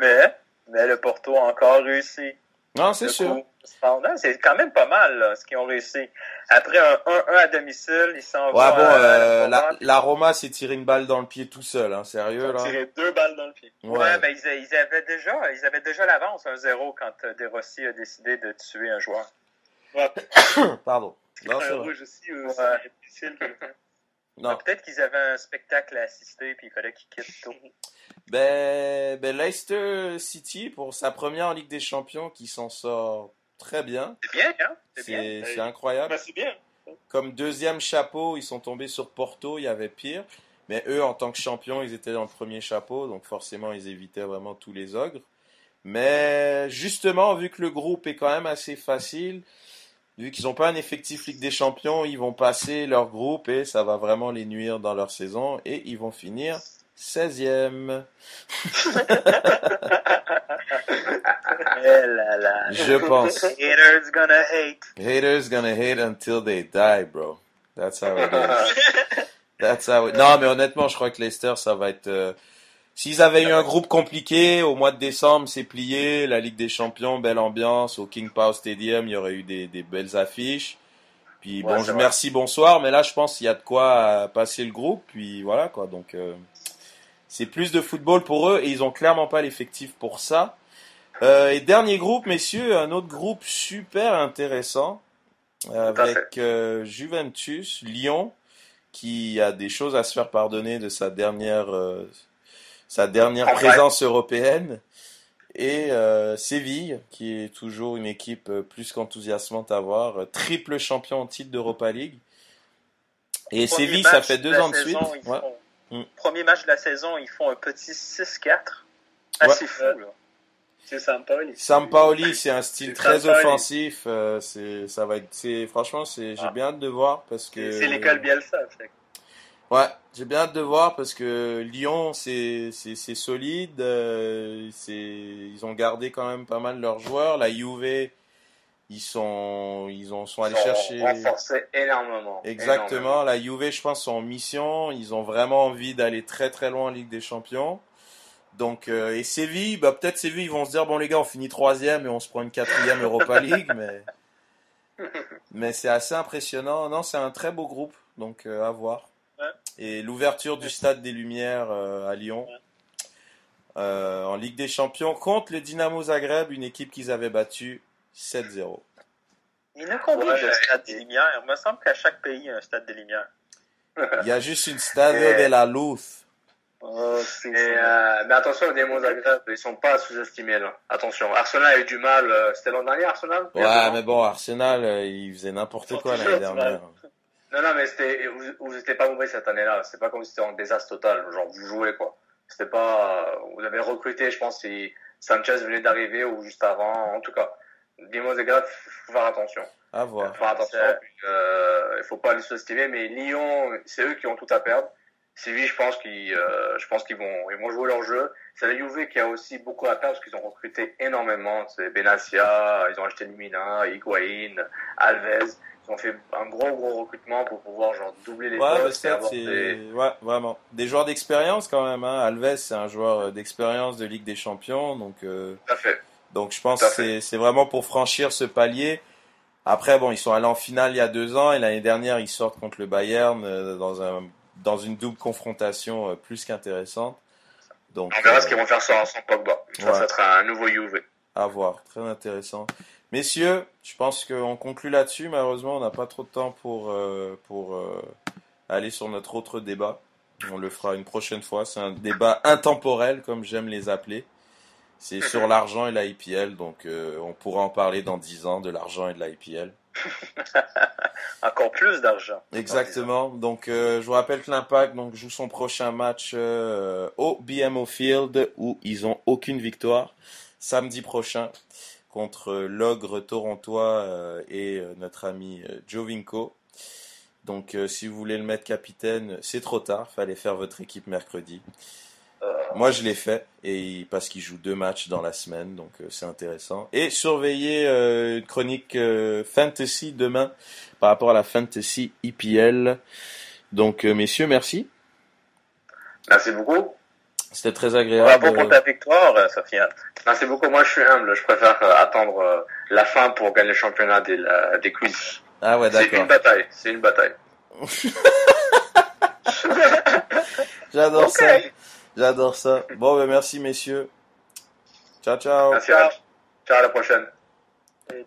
mais, mais le Porto a encore réussi. Non, c'est sûr. C'est quand même pas mal là, ce qu'ils ont réussi. Après un 1-1 à domicile, ils s'en Ouais, vont bon, euh, la la, Roma s'est tiré une balle dans le pied tout seul, hein, sérieux, là. tiré deux balles dans le pied. Ouais, Ouais. mais ils, ils avaient déjà, ils avaient déjà l'avance 1-0 quand euh, De Rossi a décidé de tuer un joueur. *coughs* Pardon. Non, c'est un vrai. rouge aussi, euh, difficile. Peut-être qu'ils avaient un spectacle à assister puis il fallait qu'ils quittent tôt. Ben, ben, Leicester City, pour sa première en Ligue des Champions, qui s'en sort très bien. C'est bien, hein? C'est bien. C'est c'est incroyable. Bah, c'est bien. Comme deuxième chapeau, ils sont tombés sur Porto, il y avait pire. Mais eux, en tant que champions, ils étaient dans le premier chapeau, donc forcément, ils évitaient vraiment tous les ogres. Mais justement, vu que le groupe est quand même assez facile, vu qu'ils n'ont pas un effectif Ligue des Champions, ils vont passer leur groupe et ça va vraiment les nuire dans leur saison et ils vont finir 16e. Eh. Je pense. Haters gonna hate. Haters gonna hate until they die, bro. That's how it is. *laughs* That's how it... Non, mais honnêtement, je crois que Leicester, ça va être... euh, S'ils avaient eu un groupe compliqué, au mois de décembre, c'est plié, la Ligue des Champions, belle ambiance, au King Power Stadium, il y aurait eu des, des belles affiches. Puis Ouais, bon, je merci, bonsoir, mais là, je pense qu'il y a de quoi euh, passer le groupe, puis voilà, quoi. Donc, euh, c'est plus de football pour eux, et ils ont clairement pas l'effectif pour ça. Euh, et dernier groupe, messieurs, un autre groupe super intéressant, avec euh, Juventus, Lyon, qui a des choses à se faire pardonner de sa dernière, euh, sa dernière Campagne. présence européenne. Et euh, Séville, qui est toujours une équipe euh, plus qu'enthousiasmante à voir, euh, triple champion en titre d'Europa League. Et Séville, ça fait de deux ans de suite. saison, ils Ouais. font- Mm. Premier match de la saison, ils font un petit 6-4. Assez Ouais. fou, là. C'est Sampaoli. Sampaoli, c'est un style très Sampaoli. offensif. euh, c'est, ça va être, franchement, c'est, j'ai bien hâte de voir parce que. C'est l'école Bielsa. fait. Ouais, j'ai bien hâte de voir parce que Lyon, c'est, c'est, c'est solide. euh, c'est, ils ont gardé quand même pas mal leurs joueurs. La Juve, ils sont, ils ont, sont allés Ils sont chercher. renforcés énormément. Exactement. La Juve, je pense, sont en mission. Ils ont vraiment envie d'aller très très loin en Ligue des Champions. Donc, euh, et Séville, bah, peut-être Séville, ils vont se dire, bon les gars, on finit troisième et on se prend une quatrième Europa *laughs* League, mais, mais c'est assez impressionnant. Non, c'est un très beau groupe, donc euh, à voir. Ouais. Et l'ouverture du Stade des Lumières euh, à Lyon, euh, en Ligue des Champions, contre le Dynamo Zagreb, une équipe qu'ils avaient battue 7-0. Il y en a combien Ouais, de stades des Lumières? Il me semble qu'à chaque pays, il y a un stade des Lumières. Il y a juste une Stade Et- de la Luz. Oh, euh, mais attention, les Dynamo Zagreb, ils sont pas sous-estimés là. Attention, Arsenal a eu du mal. euh, C'était l'an dernier, Arsenal? Il Ouais, mais bon, Arsenal, euh, ils faisaient n'importe quoi l'année dernière. Non, non, mais c'était, vous, vous étiez pas mauvais cette année-là. C'est pas comme si c'était un désastre total. Genre, vous jouez, quoi. C'était pas, euh, vous avez recruté, je pense, si Sanchez venait d'arriver ou juste avant. En tout cas, Dynamo Zagreb, faut faire attention. À voir. Faut faire attention. puis, euh, il faut pas les sous-estimer, mais Lyon, c'est eux qui ont tout à perdre. Séville, je pense qu'ils, euh, je pense qu'ils vont, ils vont jouer leur jeu. C'est la Juve qui a aussi beaucoup à perdre parce qu'ils ont recruté énormément. C'est Benassia, ils ont acheté Limina, Higuain, Alves. Ils ont fait un gros, gros recrutement pour pouvoir, genre, doubler les Ouais, postes et c'est, des, ouais, vraiment. Des joueurs d'expérience quand même, hein. Alves, c'est un joueur d'expérience de Ligue des Champions, donc, euh, tout à fait. Donc je pense que c'est, vraiment pour franchir ce palier. Après, bon, ils sont allés en finale il y a deux ans et l'année dernière, ils sortent contre le Bayern euh, dans un, dans une double confrontation euh, plus qu'intéressante. Donc, On verra euh, ce qu'ils vont faire sans, sans Pogba. Ça, Ouais. ça sera un nouveau Juve. À voir, très intéressant. Messieurs, je pense qu'on conclut là-dessus. Malheureusement, on n'a pas trop de temps pour, euh, pour euh, aller sur notre autre débat. On le fera une prochaine fois. C'est un débat intemporel, comme j'aime les appeler. C'est sur l'argent et la IPL, donc euh, on pourra en parler dans 10 ans de l'argent et de la *laughs* IPL. Encore plus d'argent. Exactement. Donc, euh, je vous rappelle que l'Impact donc joue son prochain match euh, au BMO Field où ils ont aucune victoire samedi prochain contre l'ogre torontois et notre ami Jovinko. Donc, si vous voulez le mettre capitaine, c'est trop tard. Fallait faire votre équipe mercredi. Moi, je l'ai fait et parce qu'il joue deux matchs dans la semaine, donc euh, c'est intéressant. Et surveillez euh, une chronique euh, fantasy demain par rapport à la fantasy EPL. Donc, euh, messieurs, merci. Merci beaucoup. C'était très agréable. Bravo pour ta victoire, Sofiane. Merci beaucoup. Moi, je suis humble. Je préfère attendre la fin pour gagner le championnat des, la- des quiz. Ah ouais, C'est d'accord. une bataille. C'est une bataille. *laughs* *laughs* J'adore ça. J'adore ça. Bon, ben merci, messieurs. Ciao, ciao. Merci. à- Ciao, à la prochaine.